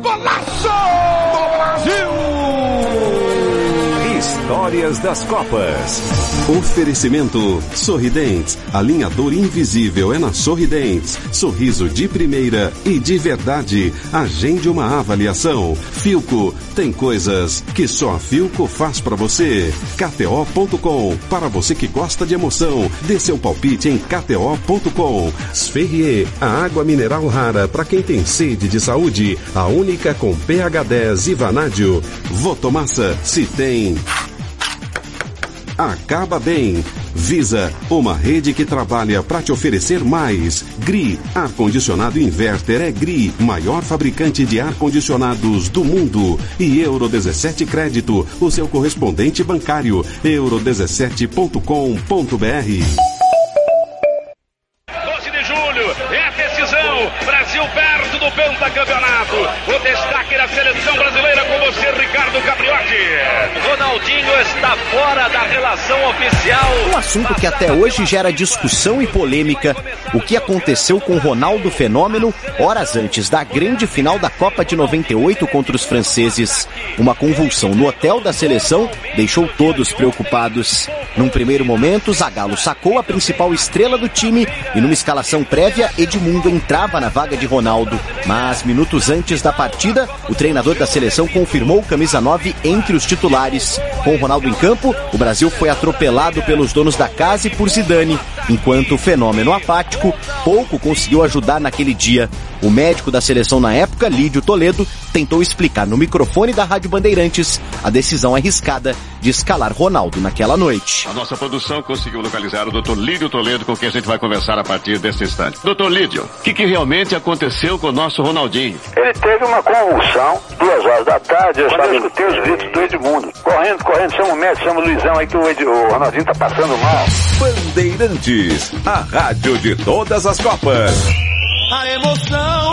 Speaker 41: Golaço Brasil!
Speaker 1: Histórias das Copas.
Speaker 25: Oferecimento Sorridentes. Alinhador invisível é na Sorridentes. Sorriso de primeira e de verdade. Agende uma avaliação. Filco tem coisas que só a Filco faz para você. KTO.com. Para você que gosta de emoção, dê seu palpite em KTO.com. Sferrier, a água mineral rara para quem tem sede de saúde. A única com pH 10 e vanádio. Votomassa, se tem. Acaba bem. Visa, uma rede que trabalha para te oferecer mais. GRI, ar-condicionado inverter é GRI, maior fabricante de ar-condicionados do mundo. E Euro 17 Crédito, o seu correspondente bancário. euro17.com.br.
Speaker 44: 12 de julho, é a decisão. Brasil perto do pentacampeonato. O destaque da seleção brasileira com você, Ricardo Capriotti.
Speaker 45: Ronaldinho está fora da relação oficial.
Speaker 46: Um assunto que até hoje gera discussão e polêmica. O que aconteceu com Ronaldo Fenômeno horas antes da grande final da Copa de 98 contra os franceses. Uma convulsão no hotel da seleção deixou todos preocupados. Num primeiro momento, Zagallo sacou a principal estrela do time e numa escalação prévia, Edmundo entrava na vaga de Ronaldo. Mas minutos antes da partida, o treinador da seleção confirmou camisa 9 entre os titulares. Com o Ronaldo em campo, o Brasil foi atropelado pelos donos da casa e por Zidane, enquanto o fenômeno apático pouco conseguiu ajudar naquele dia. O médico da seleção na época, Lídio Toledo, tentou explicar no microfone da Rádio Bandeirantes a decisão arriscada de escalar Ronaldo naquela noite.
Speaker 47: A nossa produção conseguiu localizar o Dr. Lídio Toledo, com quem a gente vai conversar a partir desse instante. Dr. Lídio, o que, que realmente aconteceu com o nosso Ronaldinho?
Speaker 42: Ele teve uma convulsão, duas horas da tarde, eu estava escutei os gritos do Edmundo. Correndo, correndo, chama o médico, chama o Luizão aí que o, Ed, o Ronaldinho tá passando mal.
Speaker 1: Bandeirantes, a rádio de todas as Copas.
Speaker 17: A emoção,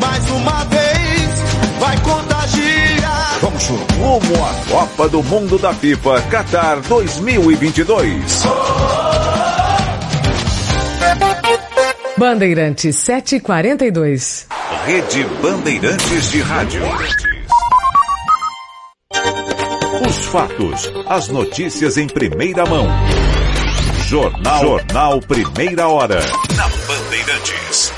Speaker 17: mais uma vez, vai contagiar.
Speaker 1: Vamos rumo à Copa do Mundo da FIFA Qatar 2022.
Speaker 4: Bandeirantes 742.
Speaker 1: Rede Bandeirantes de Rádio. Os fatos, as notícias em primeira mão. Jornal, Jornal Primeira Hora. Na Bandeirantes.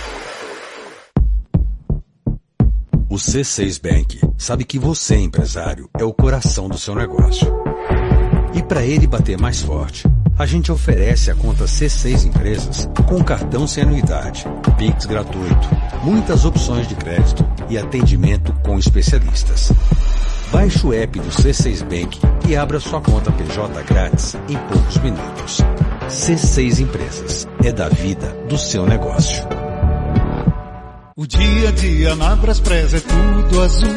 Speaker 19: O C6 Bank sabe que você, empresário, é o coração do seu negócio. E para ele bater mais forte, a gente oferece a conta C6 Empresas com cartão sem anuidade, Pix gratuito, muitas opções de crédito e atendimento com especialistas. Baixe o app do C6 Bank e abra sua conta PJ grátis em poucos minutos. C6 Empresas é da vida do seu negócio.
Speaker 17: O dia a dia na Braspress é tudo azul.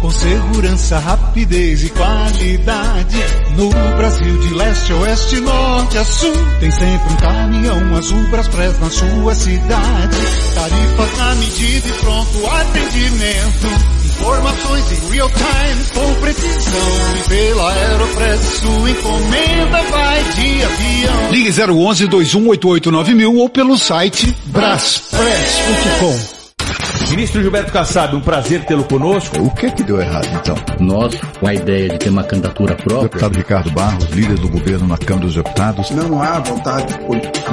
Speaker 17: Com segurança, rapidez e qualidade. No Brasil, de leste a oeste, norte a sul. Tem sempre um caminhão azul Braspress na sua cidade. Tarifas na medida e pronto atendimento. Informações em real time com precisão. E pela Aeropress sua encomenda vai de avião.
Speaker 48: Ligue 011 2188 ou pelo site braspress.com.
Speaker 31: Ministro Gilberto Kassab, um prazer tê-lo conosco.
Speaker 49: O que é que deu errado, então?
Speaker 50: Nós, com a ideia de ter uma candidatura própria...
Speaker 49: Deputado Ricardo Barros, líder do governo na Câmara dos Deputados.
Speaker 51: Não há vontade política,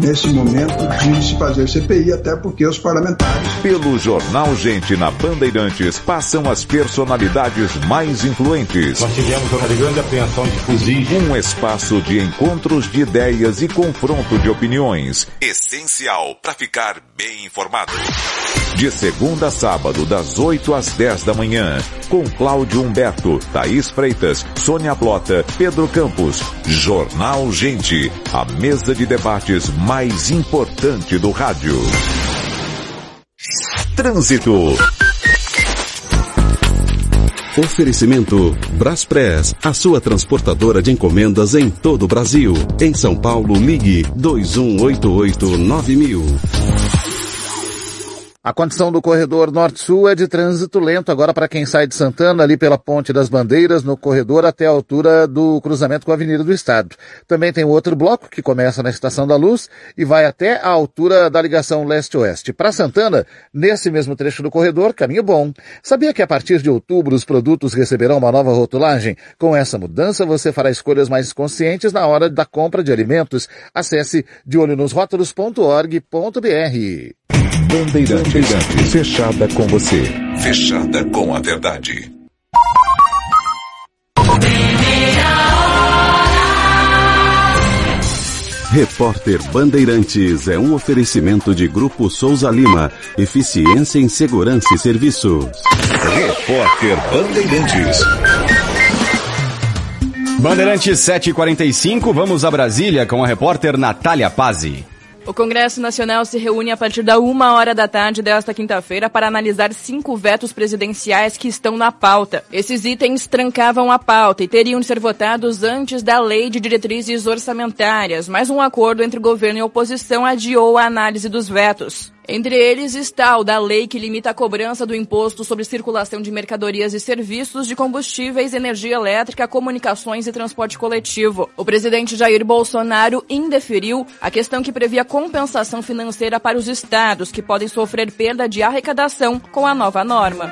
Speaker 51: nesse momento, de se fazer CPI, até porque os parlamentares...
Speaker 1: Pelo Jornal Gente na Bandeirantes, passam as personalidades mais influentes.
Speaker 31: Nós tivemos uma grande apreensão de fuzis.
Speaker 1: Um espaço de encontros de ideias e confronto de opiniões. Essencial para ficar bem informado. De segunda a sábado, das 8 às 10 da manhã, com Cláudio Humberto, Thaís Freitas, Sônia Blota, Pedro Campos. Jornal Gente, a mesa de debates mais importante do rádio. Trânsito.
Speaker 25: Oferecimento Braspress, a sua transportadora de encomendas em todo o Brasil. Em São Paulo, ligue 2188 9000.
Speaker 33: A condição do corredor norte-sul é de trânsito lento agora para quem sai de Santana ali pela Ponte das Bandeiras no corredor até a altura do cruzamento com a Avenida do Estado. Também tem outro bloco que começa na Estação da Luz e vai até a altura da ligação leste-oeste. Para Santana, nesse mesmo trecho do corredor, caminho bom. Sabia que a partir de outubro os produtos receberão uma nova rotulagem? Com essa mudança você fará escolhas mais conscientes na hora da compra de alimentos. Acesse deolhonosrótulos.org.br.
Speaker 1: Bandeirantes, fechada com você. Fechada com a verdade.
Speaker 25: Repórter Bandeirantes é um oferecimento de Grupo Souza Lima. Eficiência em Segurança e Serviços.
Speaker 1: Repórter Bandeirantes.
Speaker 3: Bandeirantes 745, vamos a Brasília com a repórter Natália Pazzi.
Speaker 35: O Congresso Nacional se reúne a partir da uma hora da tarde desta quinta-feira para analisar cinco vetos presidenciais que estão na pauta. Esses itens trancavam a pauta e teriam de ser votados antes da Lei de Diretrizes Orçamentárias, mas um acordo entre governo e oposição adiou a análise dos vetos. Entre eles está o da lei que limita a cobrança do imposto sobre circulação de mercadorias e serviços de combustíveis, energia elétrica, comunicações e transporte coletivo. O presidente Jair Bolsonaro indeferiu a questão que previa compensação financeira para os estados que podem sofrer perda de arrecadação com a nova norma.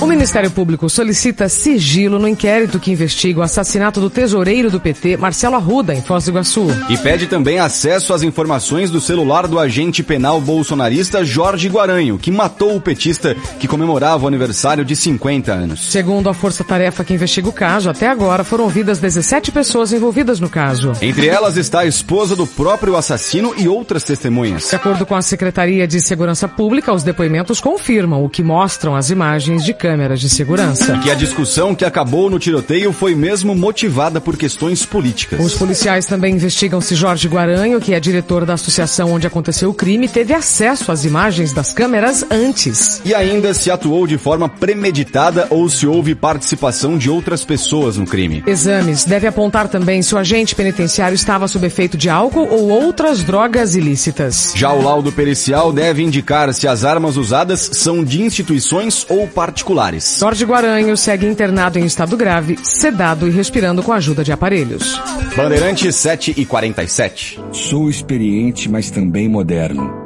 Speaker 4: O Ministério Público solicita sigilo no inquérito que investiga o assassinato do tesoureiro do PT, Marcelo Arruda, em Foz do Iguaçu.
Speaker 3: E pede também acesso às informações do celular do agente penal bolsonarista Jorge Guaranho, que matou o petista que comemorava o aniversário de 50 anos.
Speaker 4: Segundo a Força Tarefa que investiga o caso, até agora foram ouvidas 17 pessoas envolvidas no caso.
Speaker 3: Entre elas está a esposa do próprio assassino e outras testemunhas.
Speaker 4: De acordo com a Secretaria de Segurança Pública, os depoimentos confirmam o que mostram as imagens de câmeras de segurança.
Speaker 3: E que a discussão que acabou no tiroteio foi mesmo motivada por questões políticas.
Speaker 4: Os policiais também investigam se Jorge Guaranho, que é diretor da associação onde aconteceu o crime, teve acesso às imagens das câmeras antes.
Speaker 3: E ainda se atuou de forma premeditada ou se houve participação de outras pessoas no crime.
Speaker 4: Exames devem apontar também se o agente penitenciário estava sob efeito de álcool ou outras drogas ilícitas.
Speaker 3: Já o laudo pericial deve indicar se as armas usadas são de instituições ou particulares.
Speaker 4: Jorge Guaranho segue internado em estado grave, sedado e respirando com a ajuda de aparelhos.
Speaker 3: Bandeirante 7 e 47.
Speaker 52: Sou experiente, mas também moderno.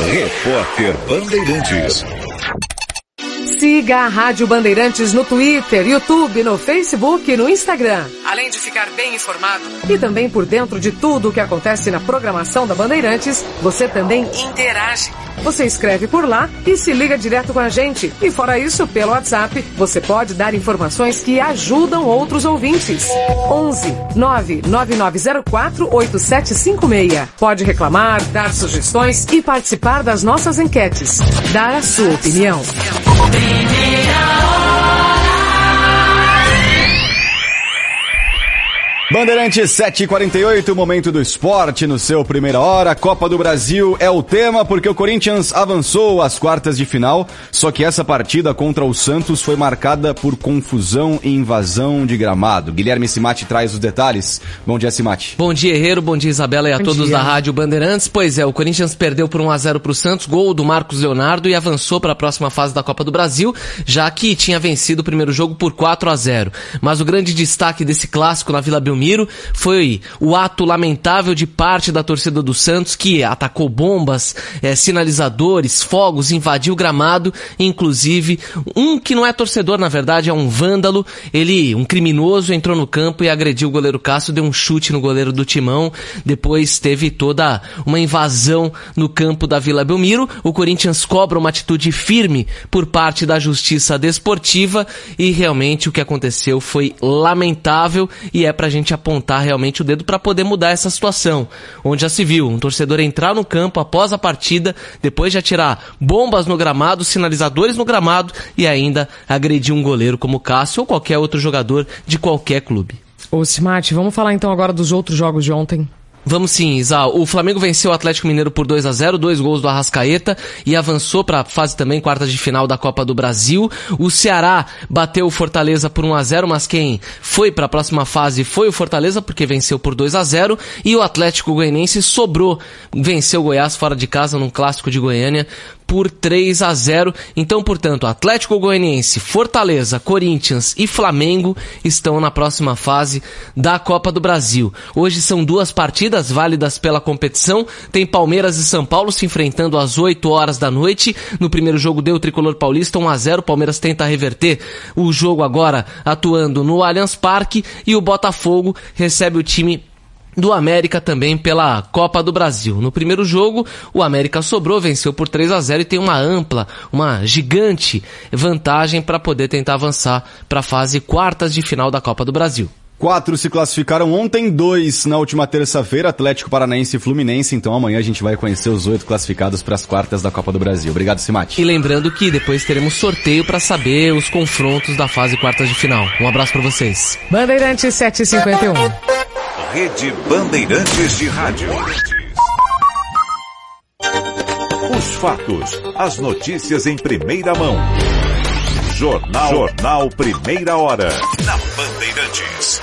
Speaker 1: Repórter Bandeirantes.
Speaker 4: Siga a Rádio Bandeirantes no Twitter, YouTube, no Facebook e no Instagram. Além de ficar bem informado e também por dentro de tudo o que acontece na programação da Bandeirantes, você também interage. Você escreve por lá e se liga direto com a gente. E fora isso, pelo WhatsApp, você pode dar informações que ajudam outros ouvintes. 11 99904 8756. Pode reclamar, dar sugestões e participar das nossas enquetes. Dar a sua opinião.
Speaker 3: Divina Bandeirantes 748, momento do esporte no seu primeira hora. Copa do Brasil é o tema porque o Corinthians avançou às quartas de final, só que essa partida contra o Santos foi marcada por confusão e invasão de gramado. Guilherme Simati traz os detalhes. Bom dia, Simati.
Speaker 53: Bom dia, Herreiro. Bom dia, Isabela e a
Speaker 4: Bom
Speaker 53: todos
Speaker 4: dia.
Speaker 53: da Rádio Bandeirantes. Pois é, o Corinthians perdeu por 1 a 0 para o Santos, gol do Marcos Leonardo e avançou para a próxima fase da Copa do Brasil, já que tinha vencido o primeiro jogo por 4 a 0. Mas o grande destaque desse clássico na Vila Belmiro Belmiro. Foi o ato lamentável de parte da torcida do Santos que atacou bombas, é, sinalizadores, fogos, invadiu o gramado, inclusive um que não é torcedor, na verdade, é um vândalo. Ele, um criminoso, entrou no campo e agrediu o goleiro Cássio, deu um chute no goleiro do Timão. Depois teve toda uma invasão no campo da Vila Belmiro. O Corinthians cobra uma atitude firme por parte da Justiça Desportiva e realmente o que aconteceu foi lamentável e é pra gente apontar realmente o dedo para poder mudar essa situação. Onde já se viu um torcedor entrar no campo após a partida, depois de atirar bombas no gramado, sinalizadores no gramado e ainda agredir um goleiro como Cássio ou qualquer outro jogador de qualquer clube.
Speaker 4: Ô Simate, vamos falar então agora dos outros jogos de ontem.
Speaker 53: Vamos sim, Isa. O Flamengo venceu o Atlético Mineiro por 2 a 0 dois gols do Arrascaeta e avançou para a fase também, quartas de final da Copa do Brasil. O Ceará bateu o Fortaleza por 1 a 0 mas quem foi para a próxima fase foi o Fortaleza, porque venceu por 2 a 0 E o Atlético Goianiense sobrou, venceu o Goiás fora de casa num clássico de Goiânia por 3 a 0. Então, portanto, Atlético Goianiense, Fortaleza, Corinthians e Flamengo estão na próxima fase da Copa do Brasil. Hoje são duas partidas válidas pela competição. Tem Palmeiras e São Paulo se enfrentando às 8 horas da noite. No primeiro jogo deu o tricolor paulista 1 a 0. Palmeiras tenta reverter o jogo agora atuando no Allianz Parque e o Botafogo recebe o time do América também pela Copa do Brasil. No primeiro jogo, o América sobrou, venceu por 3 a 0 e tem uma ampla, uma gigante vantagem para poder tentar avançar para a fase quartas de final da Copa do Brasil.
Speaker 54: Quatro se classificaram ontem, dois na última terça-feira, Atlético Paranaense e Fluminense. Então amanhã a gente vai conhecer os oito classificados para as quartas da Copa do Brasil. Obrigado, Simati.
Speaker 53: E lembrando que depois teremos sorteio para saber os confrontos da fase quartas de final. Um abraço para vocês.
Speaker 4: Bandeirantes 751.
Speaker 1: Rede Bandeirantes de Rádio. Os fatos, as notícias em primeira mão. Jornal, Jornal Primeira Hora. Na Bandeirantes.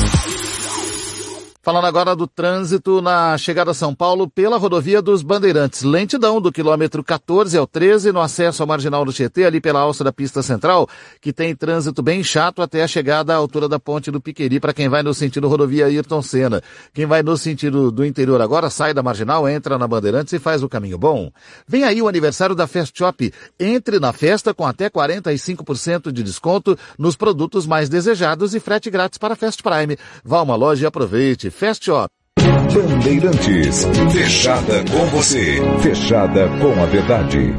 Speaker 33: Falando agora do trânsito na chegada a São Paulo pela rodovia dos Bandeirantes. Lentidão do quilômetro 14 ao 13 no acesso ao marginal do Tietê, ali pela alça da pista central, que tem trânsito bem chato até a chegada à altura da ponte do Piqueri para quem vai no sentido rodovia Ayrton Senna. Quem vai no sentido do interior agora sai da marginal, entra na Bandeirantes e faz o caminho bom. Vem aí o aniversário da Fest Shop. Entre na festa com até 45% de desconto nos produtos mais desejados e frete grátis para Fest Prime. Vá a uma loja e aproveite. Fast Shop.
Speaker 1: Bandeirantes. Fechada com você. Fechada com a verdade.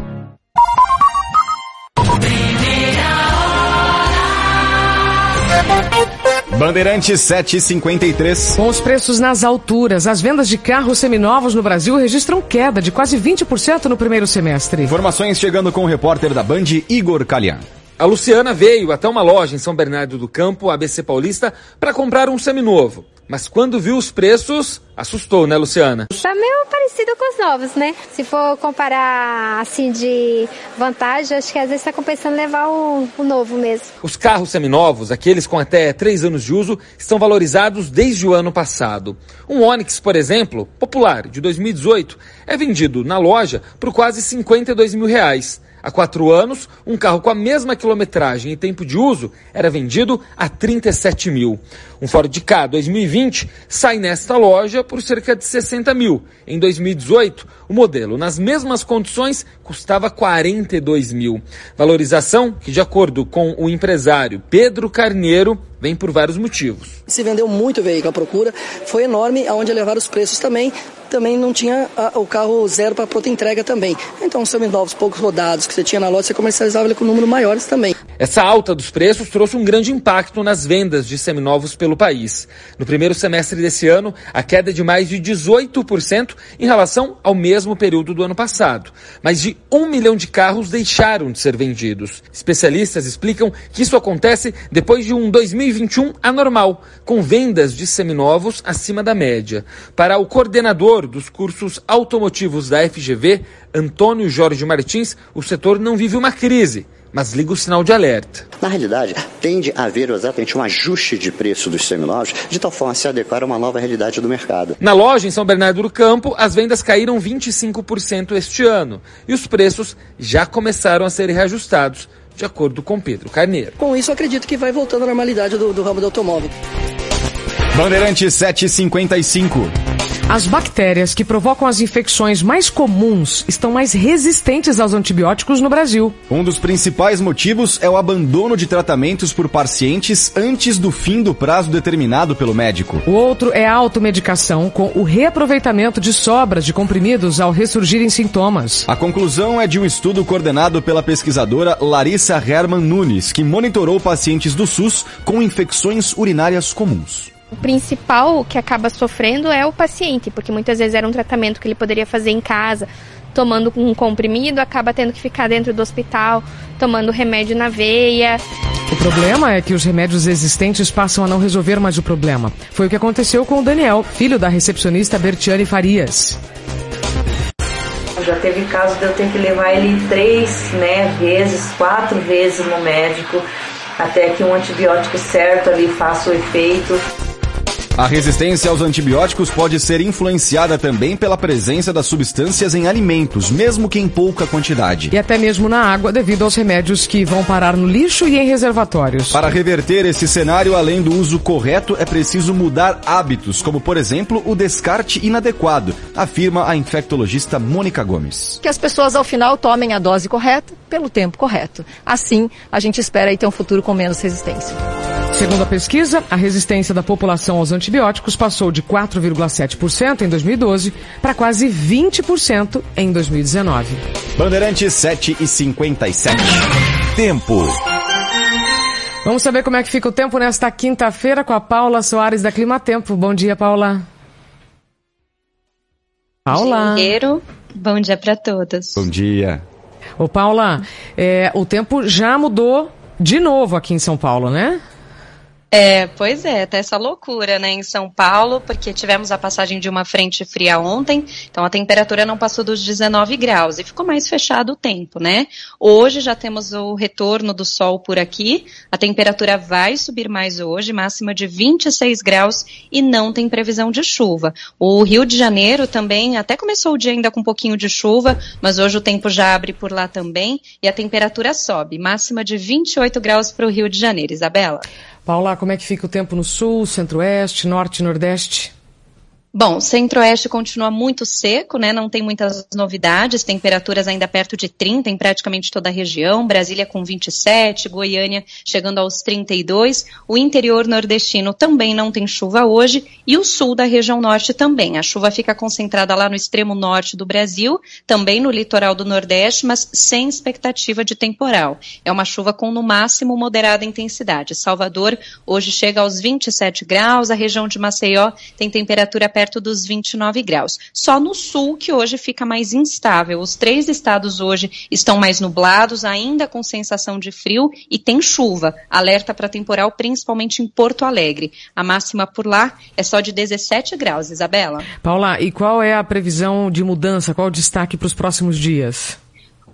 Speaker 54: Bandeirantes 753.
Speaker 4: Com os preços nas alturas, as vendas de carros seminovos no Brasil registram queda de quase 20% no primeiro semestre.
Speaker 54: Informações chegando com o repórter da Band, Igor Calian.
Speaker 55: A Luciana veio até uma loja em São Bernardo do Campo, ABC Paulista, para comprar um seminovo. Mas quando viu os preços, assustou, né, Luciana?
Speaker 56: Tá meio parecido com os novos, né? Se for comparar, assim, de vantagem, acho que às vezes tá compensando levar o, o novo mesmo.
Speaker 55: Os carros seminovos, aqueles com até 3 anos de uso, estão valorizados desde o ano passado. Um Onix, por exemplo, popular, de 2018, é vendido na loja por quase 52 mil reais. Há quatro anos, um carro com a mesma quilometragem e tempo de uso era vendido a 37 mil. Um Ford K 2020 sai nesta loja por cerca de 60 mil. Em 2018, o modelo, nas mesmas condições, custava 42 mil. Valorização que, de acordo com o empresário Pedro Carneiro, vem por vários motivos.
Speaker 42: Se vendeu muito veículo, a procura foi enorme, aonde levaram os preços também. Também não tinha a, o carro zero para pronta entrega também. Então, novos poucos rodados que você tinha na loja, você comercializava ele com números maiores também.
Speaker 55: Essa alta dos preços trouxe um grande impacto nas vendas de seminovos pelo país. No primeiro semestre desse ano, a queda é de mais de 18% em relação ao mesmo período do ano passado. Mais de um milhão de carros deixaram de ser vendidos. Especialistas explicam que isso acontece depois de um 2021 anormal, com vendas de seminovos acima da média. Para o coordenador dos cursos automotivos da FGV, Antônio Jorge Martins, o setor não vive uma crise mas liga o sinal de alerta.
Speaker 52: Na realidade, tende a haver exatamente um ajuste de preço dos seminovos, de tal forma a se adequar a uma nova realidade do mercado.
Speaker 55: Na loja em São Bernardo do Campo, as vendas caíram 25% este ano e os preços já começaram a ser reajustados, de acordo com Pedro Carneiro.
Speaker 42: Com isso, acredito que vai voltando à normalidade do, do ramo do automóvel.
Speaker 3: Bandeirante 755.
Speaker 4: As bactérias que provocam as infecções mais comuns estão mais resistentes aos antibióticos no Brasil.
Speaker 3: Um dos principais motivos é o abandono de tratamentos por pacientes antes do fim do prazo determinado pelo médico.
Speaker 4: O outro é a automedicação com o reaproveitamento de sobras de comprimidos ao ressurgirem sintomas.
Speaker 3: A conclusão é de um estudo coordenado pela pesquisadora Larissa Herman Nunes, que monitorou pacientes do SUS com infecções urinárias comuns.
Speaker 57: O principal que acaba sofrendo é o paciente, porque muitas vezes era um tratamento que ele poderia fazer em casa, tomando um comprimido, acaba tendo que ficar dentro do hospital, tomando remédio na veia.
Speaker 4: O problema é que os remédios existentes passam a não resolver mais o problema. Foi o que aconteceu com o Daniel, filho da recepcionista Bertiane Farias.
Speaker 35: Já teve caso de eu ter que levar ele três né, vezes, quatro vezes no médico, até que um antibiótico certo ali faça o efeito.
Speaker 3: A resistência aos antibióticos pode ser influenciada também pela presença das substâncias em alimentos, mesmo que em pouca quantidade.
Speaker 4: E até mesmo na água, devido aos remédios que vão parar no lixo e em reservatórios.
Speaker 3: Para reverter esse cenário, além do uso correto, é preciso mudar hábitos, como por exemplo o descarte inadequado, afirma a infectologista Mônica Gomes.
Speaker 58: Que as pessoas ao final tomem a dose correta pelo tempo correto. Assim, a gente espera ter um futuro com menos resistência.
Speaker 4: Segundo a pesquisa, a resistência da população aos antibióticos passou de 4,7% em 2012 para quase 20% em 2019.
Speaker 3: Bandeirante 7 e 57. Tempo.
Speaker 4: Vamos saber como é que fica o tempo nesta quinta-feira com a Paula Soares da Clima Tempo. Bom dia, Paula.
Speaker 59: Paula. Dinheiro. Bom dia para todos.
Speaker 3: Bom dia.
Speaker 4: Ô, Paula, é, o tempo já mudou de novo aqui em São Paulo, né?
Speaker 59: É, pois é, tá essa loucura, né, em São Paulo, porque tivemos a passagem de uma frente fria ontem, então a temperatura não passou dos 19 graus e ficou mais fechado o tempo, né? Hoje já temos o retorno do sol por aqui, a temperatura vai subir mais hoje, máxima de 26 graus e não tem previsão de chuva. O Rio de Janeiro também até começou o dia ainda com um pouquinho de chuva, mas hoje o tempo já abre por lá também e a temperatura sobe, máxima de 28 graus para o Rio de Janeiro. Isabela.
Speaker 4: Paula, como é que fica o tempo no sul, centro-oeste, norte e nordeste?
Speaker 59: Bom, centro-oeste continua muito seco, né? Não tem muitas novidades, temperaturas ainda perto de 30 em praticamente toda a região. Brasília com 27, Goiânia chegando aos 32. O interior nordestino também não tem chuva hoje e o sul da região norte também. A chuva fica concentrada lá no extremo norte do Brasil, também no litoral do Nordeste, mas sem expectativa de temporal. É uma chuva com no máximo moderada intensidade. Salvador hoje chega aos 27 graus, a região de Maceió tem temperatura perto perto dos 29 graus. Só no sul que hoje fica mais instável. Os três estados hoje estão mais nublados, ainda com sensação de frio e tem chuva. Alerta para temporal principalmente em Porto Alegre. A máxima por lá é só de 17 graus, Isabela.
Speaker 4: Paula, e qual é a previsão de mudança? Qual o destaque para os próximos dias?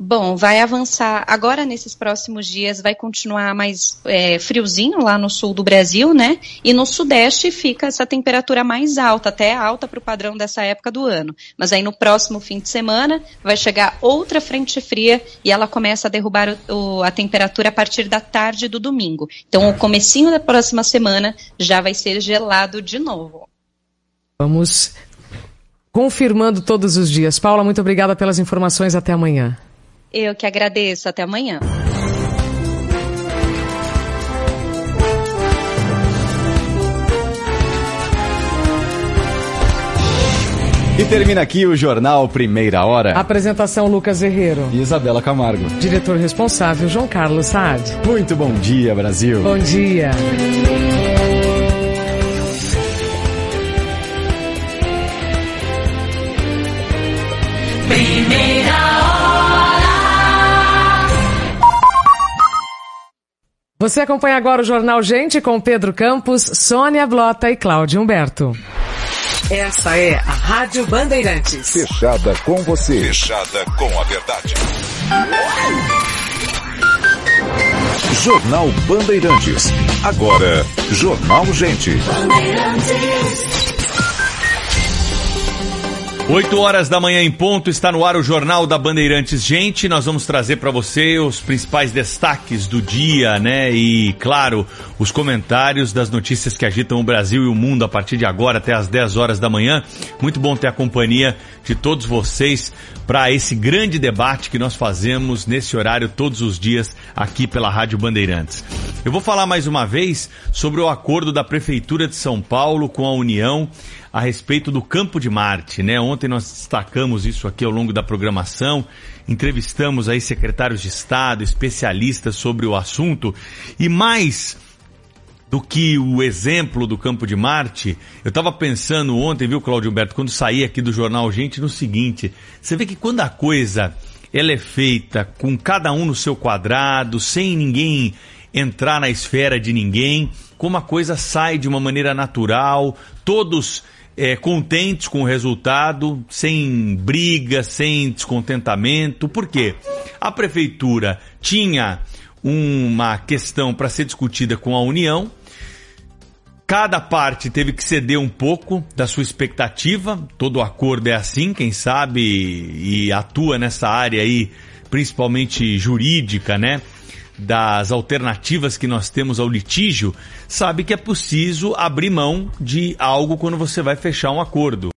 Speaker 59: Bom, vai avançar agora nesses próximos dias, vai continuar mais é, friozinho lá no sul do Brasil, né? E no sudeste fica essa temperatura mais alta, até alta para o padrão dessa época do ano. Mas aí no próximo fim de semana vai chegar outra frente fria e ela começa a derrubar o, o, a temperatura a partir da tarde do domingo. Então o comecinho da próxima semana já vai ser gelado de novo.
Speaker 4: Vamos confirmando todos os dias. Paula, muito obrigada pelas informações. Até amanhã.
Speaker 59: Eu que agradeço. Até amanhã.
Speaker 54: E termina aqui o Jornal Primeira Hora.
Speaker 4: Apresentação Lucas Herrero.
Speaker 54: E Isabela Camargo.
Speaker 4: Diretor responsável João Carlos Saad.
Speaker 54: Muito bom dia, Brasil.
Speaker 4: Bom dia. Você acompanha agora o Jornal Gente com Pedro Campos, Sônia Blota e Cláudio Humberto. Essa é a Rádio Bandeirantes.
Speaker 1: Fechada com você. Fechada com a verdade. Jornal Bandeirantes. Agora, Jornal Gente. Bandeirantes.
Speaker 31: 8 horas da manhã em ponto, está no ar o Jornal da Bandeirantes. Gente, nós vamos trazer para você os principais destaques do dia, né? E, claro, os comentários das notícias que agitam o Brasil e o mundo a partir de agora até as 10 horas da manhã. Muito bom ter a companhia de todos vocês para esse grande debate que nós fazemos nesse horário todos os dias aqui pela Rádio Bandeirantes. Eu vou falar mais uma vez sobre o acordo da Prefeitura de São Paulo com a União a respeito do Campo de Marte, né? Ontem nós destacamos isso aqui ao longo da programação, entrevistamos aí secretários de Estado, especialistas sobre o assunto e mais do que o exemplo do Campo de Marte, eu estava pensando ontem, viu, Cláudio Humberto, quando saí aqui do jornal Gente, no seguinte, você vê que quando a coisa ela é feita com cada um no seu quadrado, sem ninguém entrar na esfera de ninguém, como a coisa sai de uma maneira natural, todos é, contentes com o resultado, sem briga, sem descontentamento. Por quê? A prefeitura tinha uma questão para ser discutida com a União. Cada parte teve que ceder um pouco da sua expectativa. Todo acordo é assim, quem sabe e atua nessa área aí, principalmente jurídica, né? das alternativas que nós temos ao litígio, sabe que é preciso abrir mão de algo quando você vai fechar um acordo.